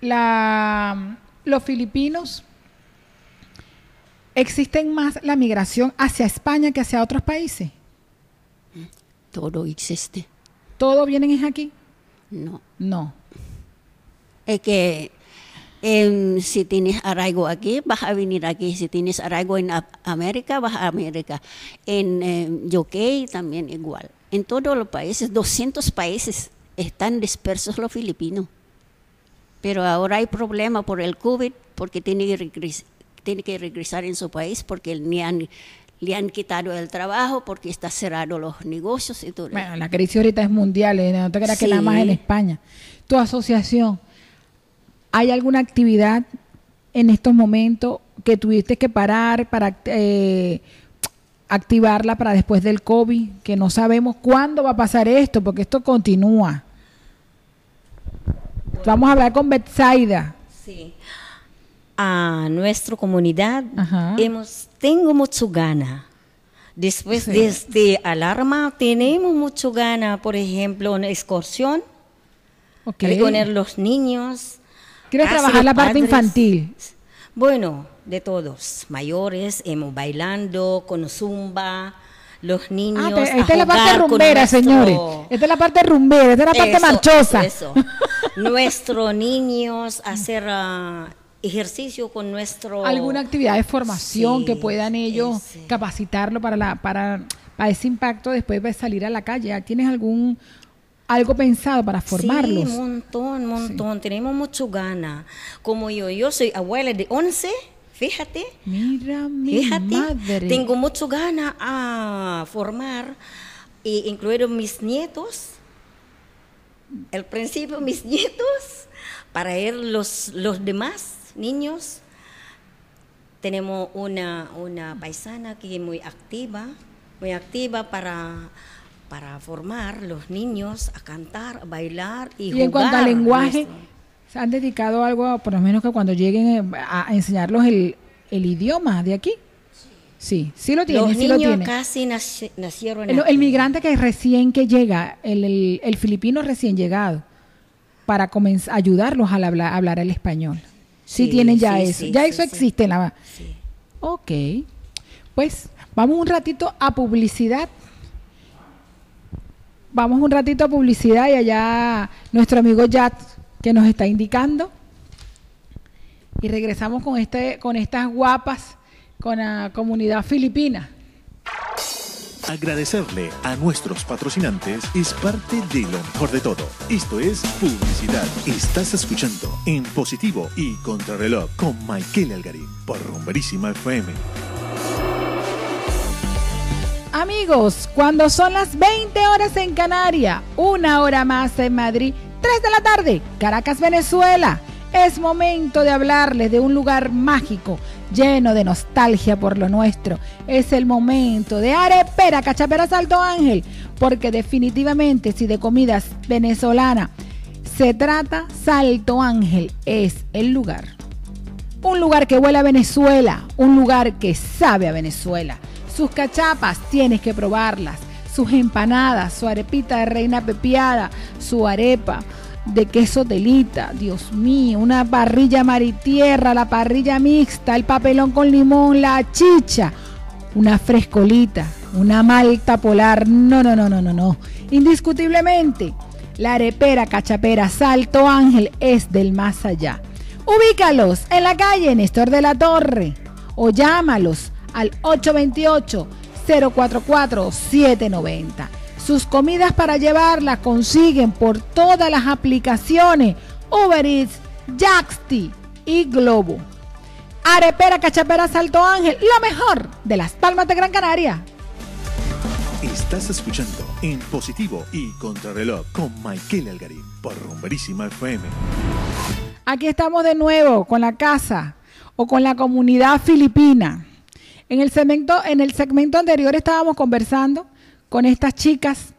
[SPEAKER 2] la, los filipinos existen más la migración hacia España que hacia otros países.
[SPEAKER 6] Todo existe.
[SPEAKER 2] ¿Todo vienen es aquí?
[SPEAKER 6] No.
[SPEAKER 2] No.
[SPEAKER 6] Es que em, si tienes arraigo aquí, vas a venir aquí. Si tienes arraigo en América, vas a América. En em, UK también igual. En todos los países, 200 países, están dispersos los filipinos. Pero ahora hay problema por el COVID, porque tiene que, regres- tiene que regresar en su país, porque le han, le han quitado el trabajo, porque está cerrado los negocios y todo.
[SPEAKER 2] Bueno, la crisis ahorita es mundial, eh, no te creas que nada más en España. Tu asociación, ¿hay alguna actividad en estos momentos que tuviste que parar para eh, activarla para después del COVID? Que no sabemos cuándo va a pasar esto, porque esto continúa. Vamos a hablar con Betsaida.
[SPEAKER 5] Sí. A nuestra comunidad
[SPEAKER 2] Ajá.
[SPEAKER 5] hemos tengo mucho gana. Después
[SPEAKER 2] Sí.
[SPEAKER 5] de este alarma tenemos mucho gana, por ejemplo, una excursión,
[SPEAKER 2] Ok.
[SPEAKER 5] reunir los niños.
[SPEAKER 2] ¿Quieres
[SPEAKER 5] casi
[SPEAKER 2] trabajar la parte
[SPEAKER 5] padres.
[SPEAKER 2] infantil?
[SPEAKER 5] Bueno, de todos, mayores, hemos bailando con zumba, los niños.
[SPEAKER 2] Ah, te-
[SPEAKER 5] a
[SPEAKER 2] esta es la parte rumbera,
[SPEAKER 5] nuestro-
[SPEAKER 2] señores. Esta es la parte rumbera, esta es la parte
[SPEAKER 5] Eso,
[SPEAKER 2] marchosa.
[SPEAKER 5] Eso. Nuestros niños hacer ah, ejercicio con nuestro.
[SPEAKER 2] alguna actividad de formación
[SPEAKER 5] Sí,
[SPEAKER 2] que puedan ellos
[SPEAKER 5] ese.
[SPEAKER 2] capacitarlo para la para, para ese impacto después de salir a la calle. ¿Tienes algún algo pensado para formarlos?
[SPEAKER 5] Sí, montón, montón. Tenemos mucho gana. Como yo, yo soy abuela de 11, fíjate.
[SPEAKER 2] Mira mi
[SPEAKER 5] Fíjate,
[SPEAKER 2] madre.
[SPEAKER 5] tengo mucho gana a formar e incluir mis nietos. Al principio mis nietos, para ir los, los demás niños. Tenemos una, una paisana que es muy activa, muy activa para, para formar los niños a cantar, a bailar y,
[SPEAKER 2] y en cuanto al
[SPEAKER 5] jugar
[SPEAKER 2] lenguaje, ¿se han dedicado a algo, por lo menos que cuando lleguen eh, a, a enseñarlos el, el idioma de aquí? Sí, sí lo tienen,
[SPEAKER 5] Los
[SPEAKER 2] sí lo
[SPEAKER 5] niños
[SPEAKER 2] tienen.
[SPEAKER 5] casi naci- nacieron
[SPEAKER 2] El,
[SPEAKER 5] aquí.
[SPEAKER 2] el migrante que recién que llega, el, el- el filipino recién llegado, para comenzar, ayudarlos a hablar, a hablar el español. Sí,
[SPEAKER 5] Sí,
[SPEAKER 2] tienen ya
[SPEAKER 5] sí,
[SPEAKER 2] eso. ya eso existe en la...
[SPEAKER 5] Sí.
[SPEAKER 2] Ok. Pues vamos un ratito a publicidad. Vamos un ratito a publicidad y allá nuestro amigo Yat que nos está indicando. Y regresamos con este, con estas guapas, con la comunidad filipina.
[SPEAKER 1] Agradecerle a nuestros patrocinantes es parte de lo mejor de todo. Esto es publicidad. Estás escuchando en positivo y contrarreloj con Michael Algarín por Rumberísima FM.
[SPEAKER 2] Amigos, cuando son las 20 horas en Canarias, una hora más en Madrid, 3 de la tarde, Caracas, Venezuela, es momento de hablarles de un lugar mágico, lleno de nostalgia por lo nuestro. Es el momento de Arepera, Cachapera Salto Ángel, porque definitivamente si de comidas venezolana se trata, Salto Ángel es el lugar. Un lugar que huele a Venezuela, un lugar que sabe a Venezuela. Sus cachapas tienes que probarlas, sus empanadas, su arepita de reina pepiada, su arepa de queso telita, Dios mío, una parrilla maritierra, la parrilla mixta, el papelón con limón, la chicha, una frescolita, una malta polar, no, no, no, no, no, no. Indiscutiblemente, la arepera cachapera Salto Ángel es del más allá. Ubícalos en la calle Néstor de la Torre o llámalos al 828-044-790. Sus comidas para llevarlas consiguen por todas las aplicaciones Uber Eats, Jaxti y Globo. Arepera Cachapera Salto Ángel, lo mejor de las Palmas de Gran Canaria.
[SPEAKER 1] Estás escuchando en positivo y contrarreloj con Michael Algarín por Rumberísima FM.
[SPEAKER 2] Aquí estamos de nuevo con la casa o con la comunidad filipina. En el segmento, en el segmento anterior estábamos conversando con estas chicas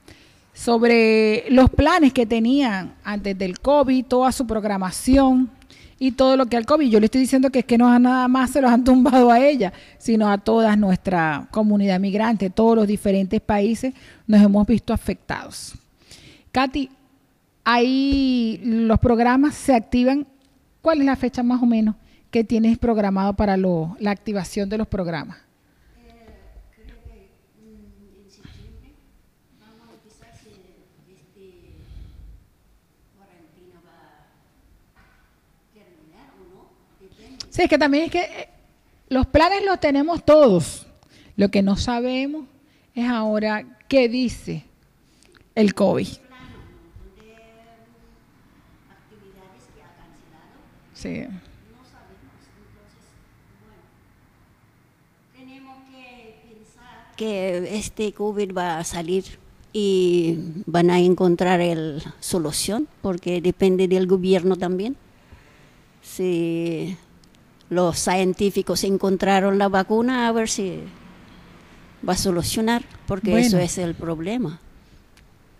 [SPEAKER 2] sobre los planes que tenían antes del COVID, toda su programación y todo lo que al COVID. Yo le estoy diciendo que es que no nada más se los han tumbado a ella, sino a toda nuestra comunidad migrante, todos los diferentes países nos hemos visto afectados. Katy, ahí los programas se activan ¿Cuál es la fecha más o menos que tienes programado para lo, la activación de los programas? Sí, es que también es que eh, los planes los tenemos todos. Lo que no sabemos es ahora qué dice el COVID. Sí.
[SPEAKER 6] que este COVID va a salir y van a encontrar la solución, porque depende del gobierno también. Si los científicos encontraron la vacuna, a ver si va a solucionar, porque eso es el problema.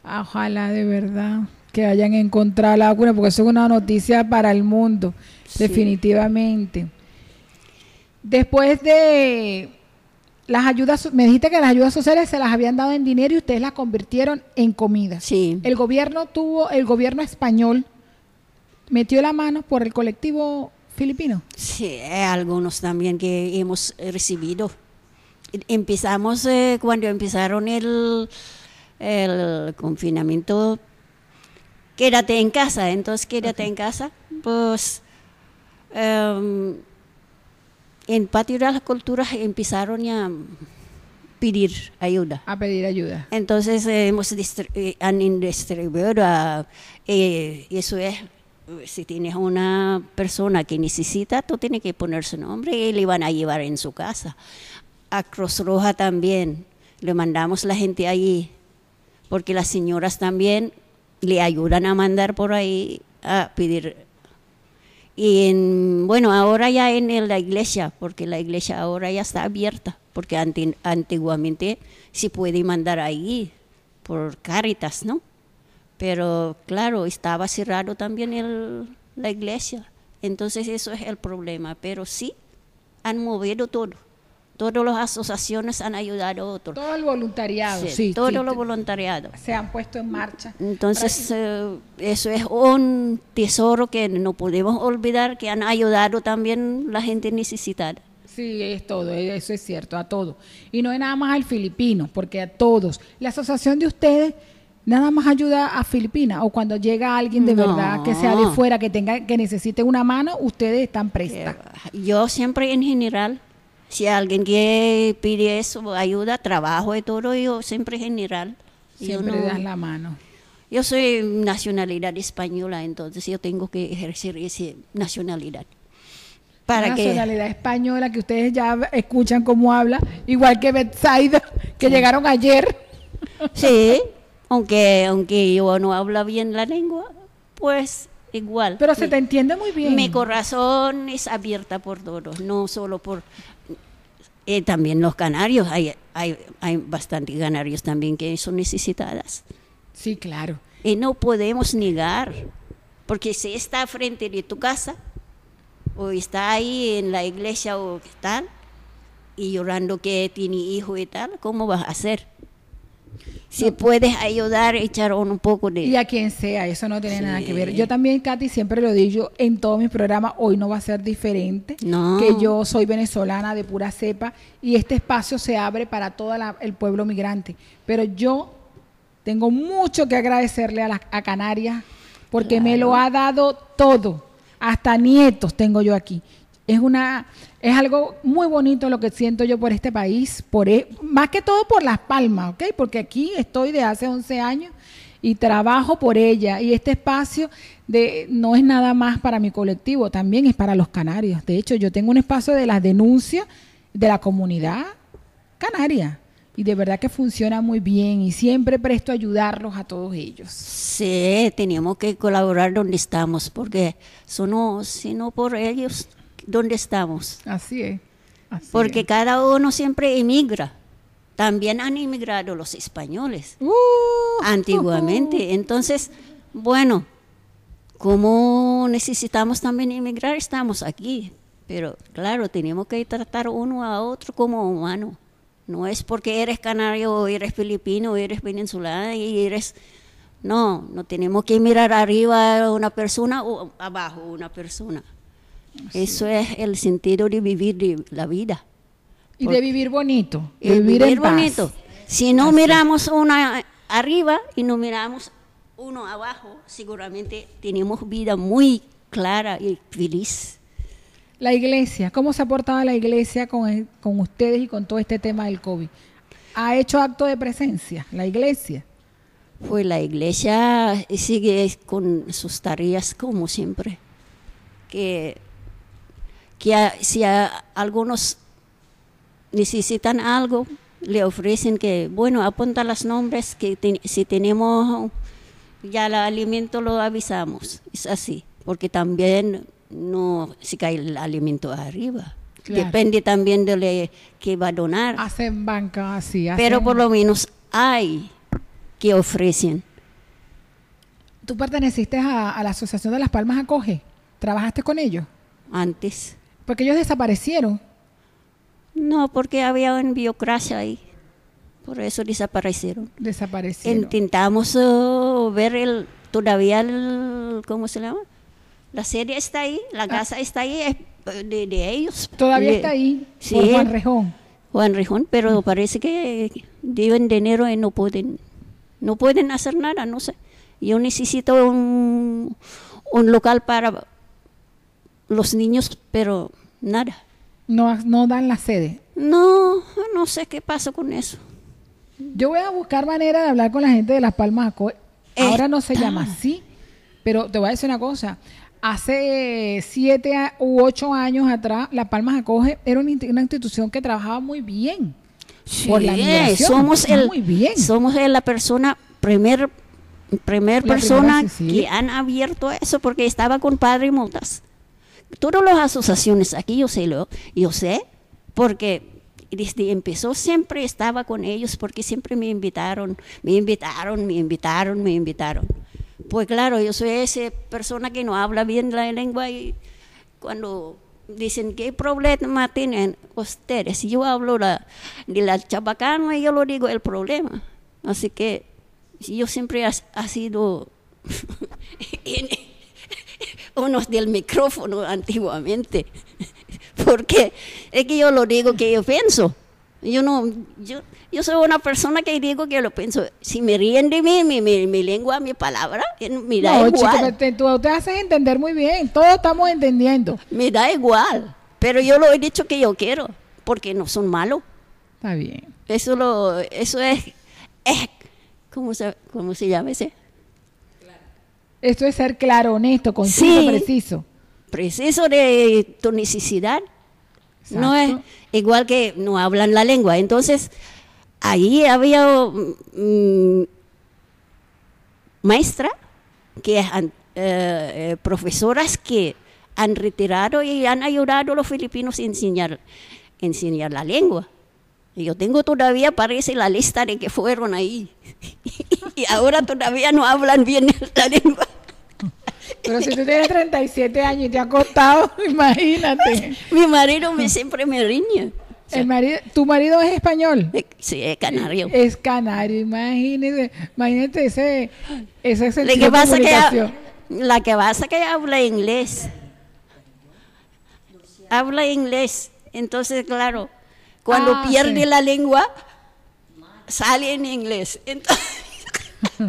[SPEAKER 2] Ojalá de verdad que hayan encontrado la vacuna, porque eso es una noticia para el mundo, definitivamente. Después de las ayudas, me dijiste que las ayudas sociales se las habían dado en dinero y ustedes las convirtieron en comida.
[SPEAKER 6] Sí.
[SPEAKER 2] El gobierno tuvo, el gobierno español metió la mano por el colectivo filipino.
[SPEAKER 6] Sí, algunos también que hemos recibido. Empezamos eh, cuando empezaron el, el confinamiento, quédate en casa, entonces quédate en casa, pues em, en Patio de las Culturas empezaron a pedir ayuda.
[SPEAKER 2] A pedir ayuda.
[SPEAKER 6] Entonces eh, hemos eh, han distribuido, eh, eso es, si tienes una persona que necesita, tú tienes que poner su nombre y le van a llevar en su casa. A Cruz Roja también, le mandamos la gente allí, porque las señoras también le ayudan a mandar por ahí a pedir y en, bueno, ahora ya en la iglesia, porque la iglesia ahora ya está abierta, porque antiguamente se puede mandar ahí por Caritas, ¿no? Pero claro, estaba cerrado también el, la iglesia. Entonces eso es el problema, pero sí han movido todo. Todas las asociaciones han ayudado a otros.
[SPEAKER 2] Todo el voluntariado, sí.
[SPEAKER 6] todo lo voluntariado.
[SPEAKER 2] Se han puesto en marcha.
[SPEAKER 6] Entonces, eh, eso es un tesoro que no podemos olvidar, que han ayudado también la gente necesitada.
[SPEAKER 2] Sí, es todo, eso es cierto, a todos. Y no es nada más al filipino, porque a todos. La asociación de ustedes nada más ayuda a Filipinas o cuando llega alguien de verdad que sea de fuera, que tenga que necesite una mano, ustedes están prestas.
[SPEAKER 6] Yo siempre en general si alguien que pide eso, ayuda, trabajo y todo, yo siempre general.
[SPEAKER 2] Siempre das la mano.
[SPEAKER 6] Yo soy nacionalidad española, entonces yo tengo que ejercer esa nacionalidad.
[SPEAKER 2] Para nacionalidad española que ustedes ya escuchan cómo habla, igual que Betsaida, que llegaron ayer.
[SPEAKER 6] Sí, aunque, aunque yo no hablo bien la lengua, pues igual.
[SPEAKER 2] Pero se te entiende muy bien.
[SPEAKER 6] Mi corazón es abierta por todos, no solo por eh, también los canarios, hay, hay, hay bastantes canarios también que son necesitadas.
[SPEAKER 2] Sí, claro.
[SPEAKER 6] Y no podemos negar, porque si está frente de tu casa, o está ahí en la iglesia o tal, y llorando que tiene hijo y tal, ¿cómo vas a hacer? Si puedes ayudar, echar un poco de...
[SPEAKER 2] Y a quien sea, eso no tiene nada que ver. Yo también, Katy, siempre lo digo en todos mis programas, hoy no va a ser diferente,
[SPEAKER 6] no.
[SPEAKER 2] que yo soy venezolana de pura cepa y este espacio se abre para todo el pueblo migrante. Pero yo tengo mucho que agradecerle a, la, a Canarias porque me lo ha dado todo, hasta nietos tengo yo aquí es una es algo muy bonito lo que siento yo por este país, por e, más que todo por Las Palmas, ¿ok? Porque aquí estoy de hace 11 años y trabajo por ella y este espacio de no es nada más para mi colectivo, también es para los canarios. De hecho, yo tengo un espacio de las denuncias de la comunidad canaria y de verdad que funciona muy bien y siempre presto a ayudarlos a todos ellos.
[SPEAKER 6] Sí, tenemos que colaborar donde estamos porque si no por ellos ¿dónde estamos.
[SPEAKER 2] Así es.
[SPEAKER 6] Porque cada uno siempre emigra. También han emigrado los españoles uh, antiguamente. Entonces, bueno, como necesitamos también emigrar, estamos aquí. Pero claro, tenemos que tratar uno a otro como humano. No es porque eres canario o eres filipino o eres venezolano y eres... No, no tenemos que mirar arriba a una persona o abajo a una persona Eso es el sentido de vivir la vida.
[SPEAKER 2] Y de vivir bonito, de vivir, en paz.
[SPEAKER 6] bonito. Si no miramos uno arriba y no miramos uno abajo, seguramente tenemos vida muy clara y feliz.
[SPEAKER 2] La iglesia, ¿cómo se ha portado la iglesia con, el- con ustedes y con todo este tema del COVID? ¿Ha hecho acto de presencia la iglesia?
[SPEAKER 6] Pues la iglesia sigue con sus tareas como siempre. Que, que a- si a algunos necesitan algo, le ofrecen que, bueno, apunta los nombres, que te- si tenemos ya el alimento lo avisamos. Es así, porque también no se cae el alimento arriba.
[SPEAKER 2] Claro.
[SPEAKER 6] Depende también de lo que va a donar.
[SPEAKER 2] Hacen banca así.
[SPEAKER 6] Pero por lo menos hay que ofrecen.
[SPEAKER 2] ¿Tú perteneciste a, a la Asociación de Las Palmas Acoge? ¿Trabajaste con ellos?
[SPEAKER 6] Antes.
[SPEAKER 2] Porque ellos desaparecieron.
[SPEAKER 6] No, porque había una biocracia ahí. Por eso desaparecieron.
[SPEAKER 2] Desaparecieron.
[SPEAKER 6] Intentamos eh, ver el, todavía el, ¿cómo se llama? La serie está ahí, la casa está ahí, es eh, de, de ellos.
[SPEAKER 2] Ah. Todavía
[SPEAKER 6] De-
[SPEAKER 2] está ahí,
[SPEAKER 6] Sí,
[SPEAKER 2] por Juan Rejón.
[SPEAKER 6] Juan Rejón, pero parece que deben dinero y no pueden, no pueden hacer nada, no sé. Yo necesito un, un local para los niños, pero nada.
[SPEAKER 2] No, no dan la sede.
[SPEAKER 6] No, no sé qué pasó con eso.
[SPEAKER 2] Yo voy a buscar manera de hablar con la gente de Las Palmas Acoge. Ahora no se llama así, pero te voy a decir una cosa. Hace siete u ocho años atrás, Las Palmas Acoge era una, insti- una institución que trabajaba muy bien. por la
[SPEAKER 6] Sí,
[SPEAKER 2] migración,
[SPEAKER 6] somos el,
[SPEAKER 2] muy bien.
[SPEAKER 6] somos la persona primer primer
[SPEAKER 2] La
[SPEAKER 6] persona
[SPEAKER 2] primera, sí, sí.
[SPEAKER 6] que han abierto eso porque estaba con Padre Motas. Todas las asociaciones aquí yo sé lo, yo sé porque desde empezó siempre estaba con ellos porque siempre me invitaron, me invitaron, me invitaron, me invitaron. Pues claro, yo soy esa persona que no habla bien la lengua y cuando dicen qué problema tienen ustedes, yo hablo la, de la chabacana y yo lo digo el problema. Así que yo siempre ha, ha sido unos del micrófono antiguamente, porque es que yo lo digo que yo pienso. Yo no, yo, yo soy una persona que digo que lo pienso. Si me ríen de mí, mi, mi, mi lengua, mi palabra, eh, me da
[SPEAKER 2] no,
[SPEAKER 6] igual.
[SPEAKER 2] chico, te, tú te haces entender muy bien. Todos estamos entendiendo.
[SPEAKER 6] Me da igual, pero yo lo he dicho que yo quiero, porque no son malos.
[SPEAKER 2] Está bien.
[SPEAKER 6] Eso lo, eso es, es ¿cómo se, cómo se llama ese?
[SPEAKER 2] Esto es ser claro, honesto, conciso,
[SPEAKER 6] Sí.
[SPEAKER 2] preciso.
[SPEAKER 6] Preciso de tu necesidad. No es igual que no hablan la lengua. Entonces, ahí había mm, maestra que han- eh, eh, profesoras que han retirado y han ayudado a los filipinos a enseñar, enseñar la lengua. Y yo tengo todavía, parece, la lista de que fueron ahí. y ahora todavía no hablan bien la lengua.
[SPEAKER 2] Pero si tú tienes 37 años y te ha costado, imagínate.
[SPEAKER 6] Mi marido me, siempre me riñe.
[SPEAKER 2] El marido, ¿Tu marido es español?
[SPEAKER 6] Eh, Sí, es canario.
[SPEAKER 2] Es canario, imagínese, imagínate ese, ese sentido
[SPEAKER 6] que
[SPEAKER 2] de
[SPEAKER 6] pasa que
[SPEAKER 2] comunicación.
[SPEAKER 6] la que pasa que habla inglés. Habla inglés. Entonces, claro, cuando
[SPEAKER 2] Ah,
[SPEAKER 6] pierde
[SPEAKER 2] sí.
[SPEAKER 6] la lengua, sale en inglés. Entonces,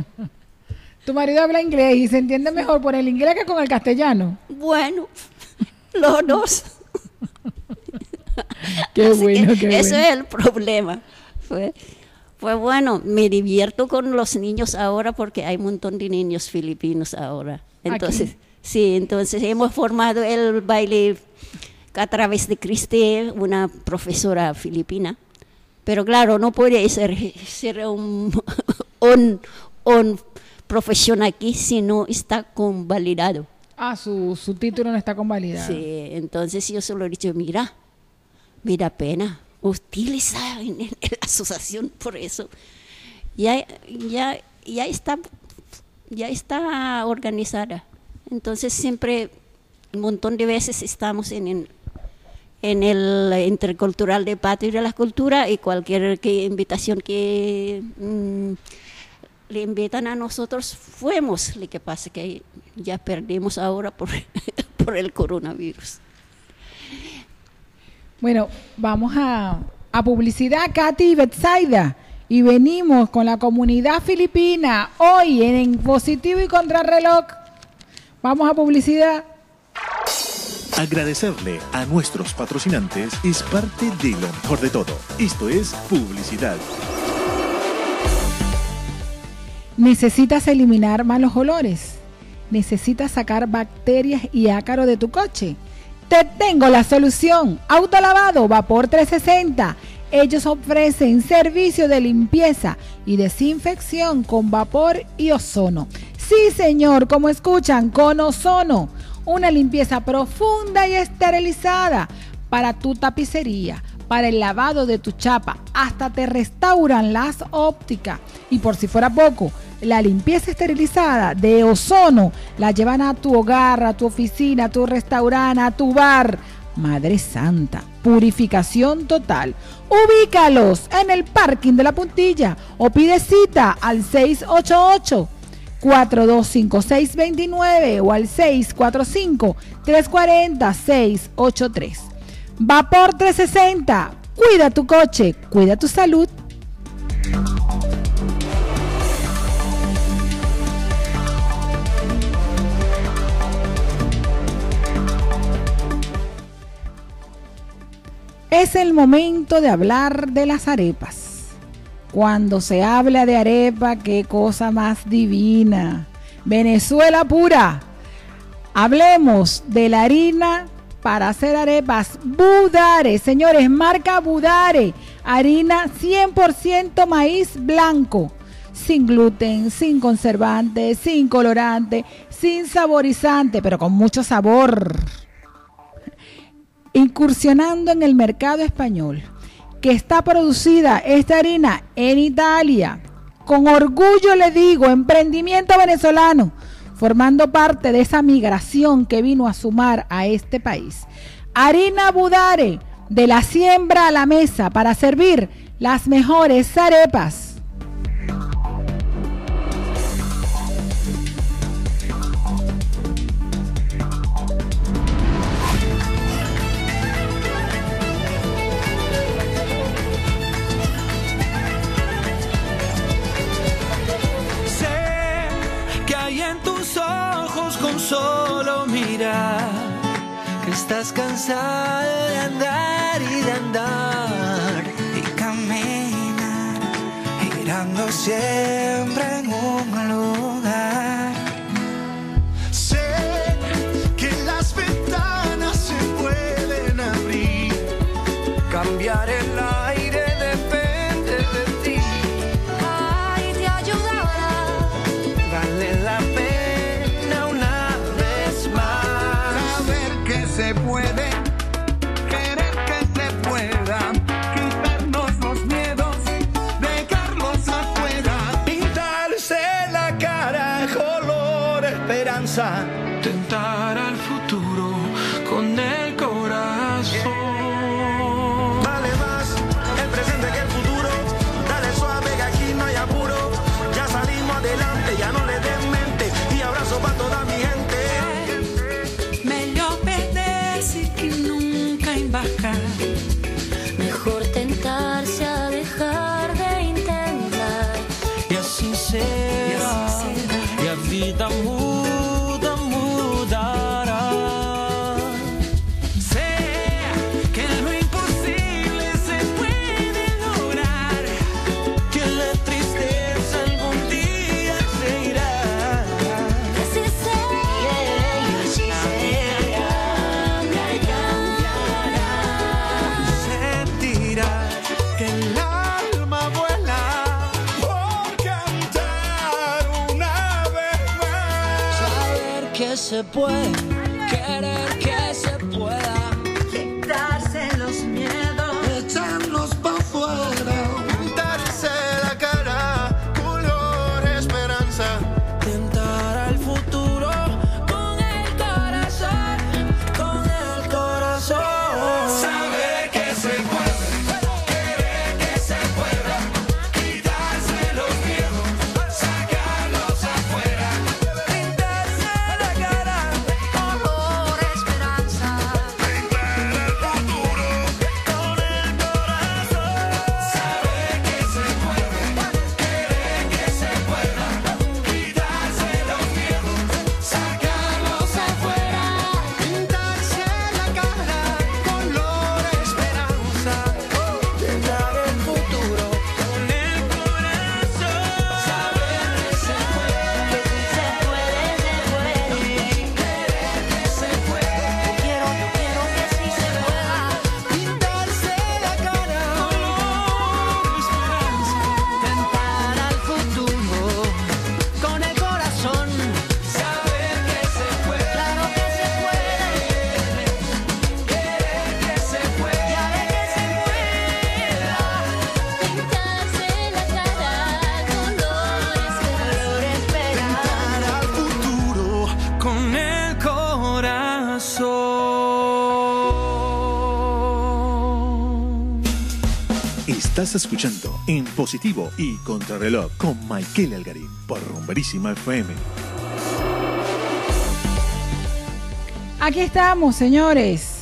[SPEAKER 2] Tu marido habla inglés y se entiende mejor por el inglés que con el castellano.
[SPEAKER 6] bueno, los dos.
[SPEAKER 2] Qué
[SPEAKER 6] Así
[SPEAKER 2] bueno,
[SPEAKER 6] que
[SPEAKER 2] qué
[SPEAKER 6] Eso
[SPEAKER 2] bueno.
[SPEAKER 6] es el problema. Fue, fue bueno, me divierto con los niños ahora porque hay un montón de niños filipinos ahora. Entonces,
[SPEAKER 2] Aquí.
[SPEAKER 6] sí, entonces hemos formado el baile a través de Cristi, una profesora filipina. Pero claro, no puede ser, ser un, un, un profesión aquí si no está convalidado.
[SPEAKER 2] Ah, su, su título no está convalidado.
[SPEAKER 6] Sí, entonces yo solo he dicho, mira, me da pena utilizar en, en la asociación por eso. Ya, ya, ya está, ya está organizada. Entonces siempre, un montón de veces estamos en, en, en el intercultural de Patria de la Cultura y cualquier que, invitación que mm, le invitan a nosotros, fuimos. Lo que pasa que ya perdimos ahora por, por el coronavirus.
[SPEAKER 2] Bueno, vamos a, a publicidad, Katy y Betsaida. Y venimos con la comunidad filipina hoy en Positivo y Contrarreloj. Vamos a publicidad.
[SPEAKER 1] Agradecerle a nuestros patrocinantes es parte de lo mejor de todo. Esto es publicidad.
[SPEAKER 2] ¿Necesitas eliminar malos olores? ¿Necesitas sacar bacterias y ácaro de tu coche? Te tengo la solución. Autolavado Vapor 360. Ellos ofrecen servicio de limpieza y desinfección con vapor y ozono. Sí, señor, como escuchan, con ozono. Una limpieza profunda y esterilizada para tu tapicería, para el lavado de tu chapa. Hasta te restauran las ópticas. Y por si fuera poco, la limpieza esterilizada de ozono la llevan a tu hogar, a tu oficina, a tu restaurante, a tu bar. Madre Santa, purificación total. Ubícalos en el parking de la puntilla o pide cita al 688 425629 o al 645 340 683. Vapor 360. Cuida tu coche, cuida tu salud. Es el momento de hablar de las arepas. Cuando se habla de arepa, qué cosa más divina. Venezuela pura. Hablemos de la harina para hacer arepas Budare. Señores, marca Budare. Harina 100% maíz blanco. Sin gluten, sin conservante, sin colorante, sin saborizante, pero con mucho sabor incursionando en el mercado español, que está producida esta harina en Italia. Con orgullo le digo, emprendimiento venezolano, formando parte de esa migración que vino a sumar a este país. Harina Budare, de la siembra a la mesa para servir las mejores arepas.
[SPEAKER 4] Que estás cansado de andar y de andar y caminar girando siempre en un lugar. Querer que se pueda.
[SPEAKER 1] Escuchando en positivo y contrarreloj con Michael Algarín por Rumberísima FM.
[SPEAKER 2] Aquí estamos, señores.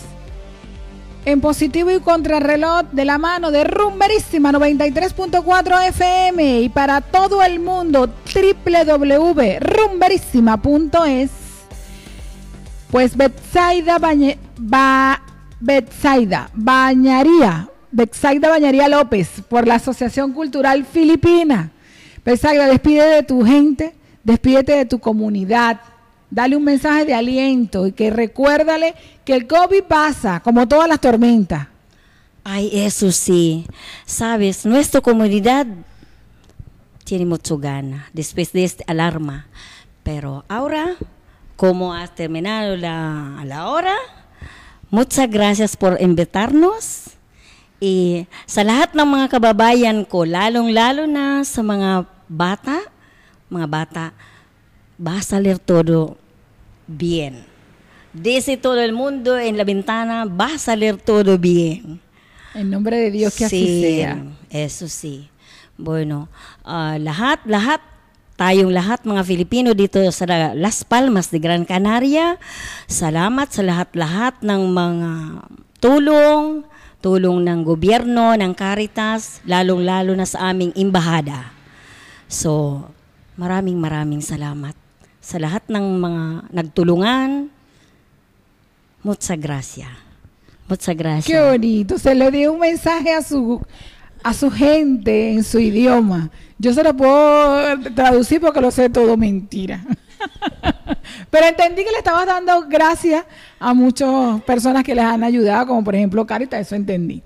[SPEAKER 2] En positivo y contrarreloj de la mano de Rumberísima 93.4 FM y para todo el mundo www.rumberísima.es. Pues Betsaida Bañe, ba, Betsaida Bañaría, Betsaida Bañaría López por la Asociación Cultural Filipina. Betsaida, despide de tu gente, despídete de tu comunidad, dale un mensaje de aliento y que recuérdale que el COVID pasa como todas las tormentas.
[SPEAKER 5] Ay, eso sí. Sabes, nuestra comunidad tiene mucho gana después de esta alarma. Pero ahora, como has terminado la, la hora, muchas gracias por invitarnos. Y sa lahat ng mga kababayan ko, lalong-lalo na sa mga bata, mga bata, va a salir todo bien. Dice todo el mundo en la ventana, va a salir todo bien.
[SPEAKER 2] En nombre de Dios que así
[SPEAKER 5] Sí,
[SPEAKER 2] sea.
[SPEAKER 5] Eso sí. Bueno, ah, lahat, lahat, tayong lahat mga Filipino dito sa Las Palmas de Gran Canaria, salamat sa lahat-lahat ng mga tulong, tulong ng gobyerno, ng Caritas, lalong-lalo na sa aming imbahada. So, maraming maraming salamat sa lahat ng mga nagtulungan. Muchas gracias. Muchas gracias.
[SPEAKER 2] Qué bonito. Se le dio un mensaje a su a su gente en su idioma. Yo se lo puedo traducir porque lo sé todo mentira. Pero entendí que le estabas dando gracias a muchas personas que les han ayudado, como por ejemplo Carita, eso entendí.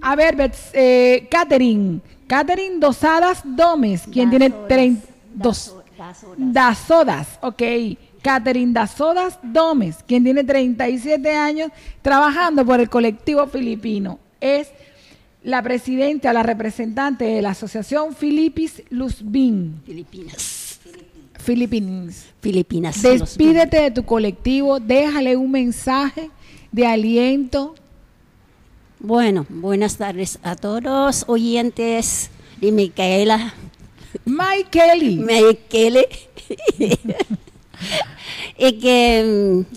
[SPEAKER 2] A ver, eh, Catherine, Catherine Dosadas Gómez, quien tiene 30 dos, Dazodas, ok. Catherine Dazodas Gómez, quien tiene 37 años trabajando por el colectivo filipino. Es la presidenta, la representante de la asociación Filipis Luzbin.
[SPEAKER 6] Filipinas.
[SPEAKER 2] Philippines.
[SPEAKER 6] Filipinas.
[SPEAKER 2] Despídete de tu colectivo, déjale un mensaje de aliento.
[SPEAKER 6] Bueno, buenas tardes a todos oyentes de Micaela.
[SPEAKER 2] Mike Kelly.
[SPEAKER 6] Micaele. y que mm,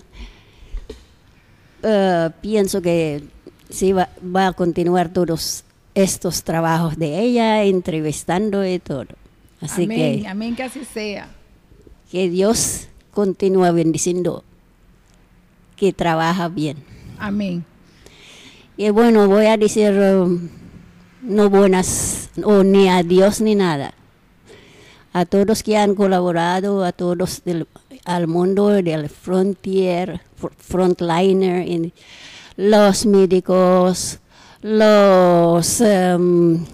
[SPEAKER 6] eh, pienso que sí va, va a continuar todos estos trabajos de ella, entrevistando y todo. Así
[SPEAKER 2] amén,
[SPEAKER 6] que
[SPEAKER 2] amén que así sea.
[SPEAKER 6] Que Dios continúa bendiciendo que trabaja bien.
[SPEAKER 2] Amén.
[SPEAKER 6] Y bueno, voy a decir um, no buenas, o ni a Dios ni nada. A todos que han colaborado, a todos del, al mundo del frontier, fr- frontliner, en los médicos, los um,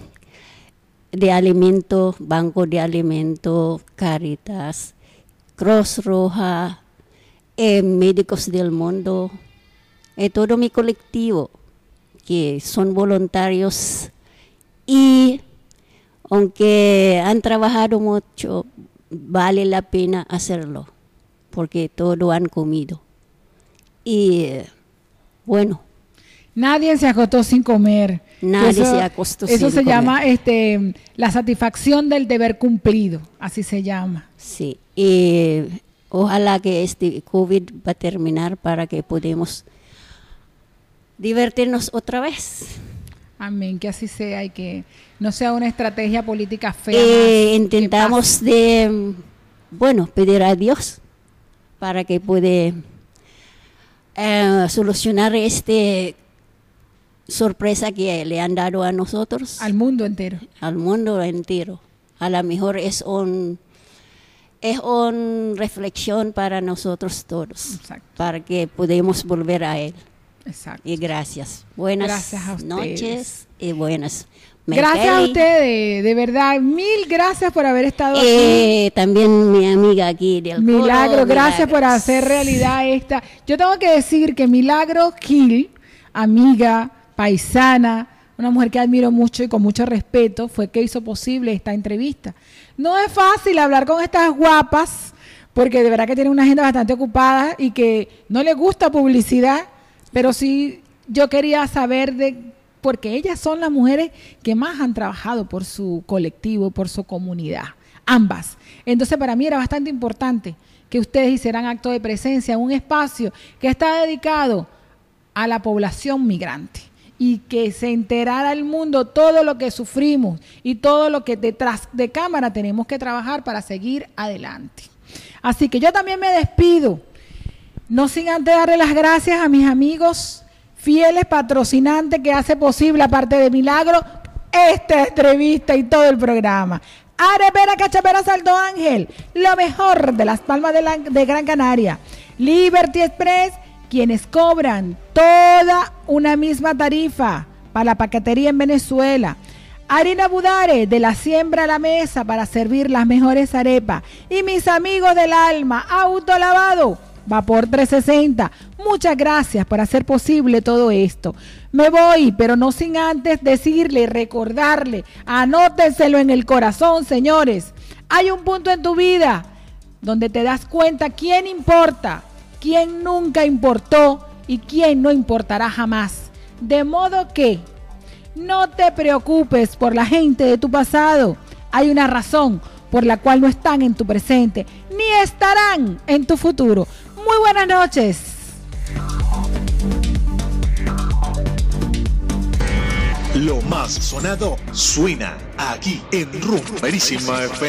[SPEAKER 6] de alimento, Banco de Alimento, Caritas, Cruz Roja, eh, Médicos del Mundo, y todo mi colectivo, que son voluntarios y aunque han trabajado mucho, vale la pena hacerlo, porque todo han comido. Y eh, bueno,
[SPEAKER 2] Nadie se acostó sin comer.
[SPEAKER 6] Nadie se acostó
[SPEAKER 2] Eso
[SPEAKER 6] sin
[SPEAKER 2] se
[SPEAKER 6] comer.
[SPEAKER 2] llama este, la satisfacción del deber cumplido. Así se llama.
[SPEAKER 6] sí, y ojalá que este COVID va a terminar para que podamos divertirnos otra vez.
[SPEAKER 2] Amén, que así sea y que no sea una estrategia política fea.
[SPEAKER 6] Eh, intentamos de, bueno, pedir a Dios para que puede eh, solucionar este sorpresa que le han dado a nosotros,
[SPEAKER 2] al mundo entero.
[SPEAKER 6] al mundo entero. A lo mejor es un es una reflexión para nosotros todos,
[SPEAKER 2] Exacto.
[SPEAKER 6] para que podamos volver a él.
[SPEAKER 2] Exacto.
[SPEAKER 6] Y gracias. Buenas
[SPEAKER 2] Gracias
[SPEAKER 6] noches y buenas.
[SPEAKER 2] Gracias a ustedes, de verdad, mil gracias por haber estado aquí.
[SPEAKER 6] Eh, también mi amiga aquí
[SPEAKER 2] Milagro, gracias por hacer realidad esta. Yo tengo que decir que Milagro Gil, amiga, paisana, una mujer que admiro mucho y con mucho respeto, fue que hizo posible esta entrevista. No es fácil hablar con estas guapas, porque de verdad que tienen una agenda bastante ocupada y que no les gusta publicidad, pero sí yo quería saber de porque ellas son las mujeres que más han trabajado por su colectivo, por su comunidad, ambas. Entonces para mí era bastante importante que ustedes hicieran acto de presencia en un espacio que está dedicado a la población migrante y que se enterara el mundo todo lo que sufrimos y todo lo que detrás de cámara tenemos que trabajar para seguir adelante. Así que yo también me despido, no sin antes darle las gracias a mis amigos fieles patrocinantes que hace posible, aparte de Milagro, esta entrevista y todo el programa. Arepera Cachapera Salto Ángel, lo mejor de las palmas de, la- de Gran Canaria. Liberty Express, quienes cobran toda una misma tarifa para la paquetería en Venezuela. Harina Budare, de la siembra a la mesa para servir las mejores arepas. Y mis amigos del alma, Autolavado, Vapor 360. Muchas gracias por hacer posible todo esto. Me voy, pero no sin antes decirle y recordarle, anótenselo en el corazón, señores. Hay un punto en tu vida donde te das cuenta quién importa, quién nunca importó y quién no importará jamás. De modo que no te preocupes por la gente de tu pasado. Hay una razón por la cual no están en tu presente, ni estarán en tu futuro. Muy buenas noches.
[SPEAKER 1] Lo más sonado suena aquí en Rumberísima FM.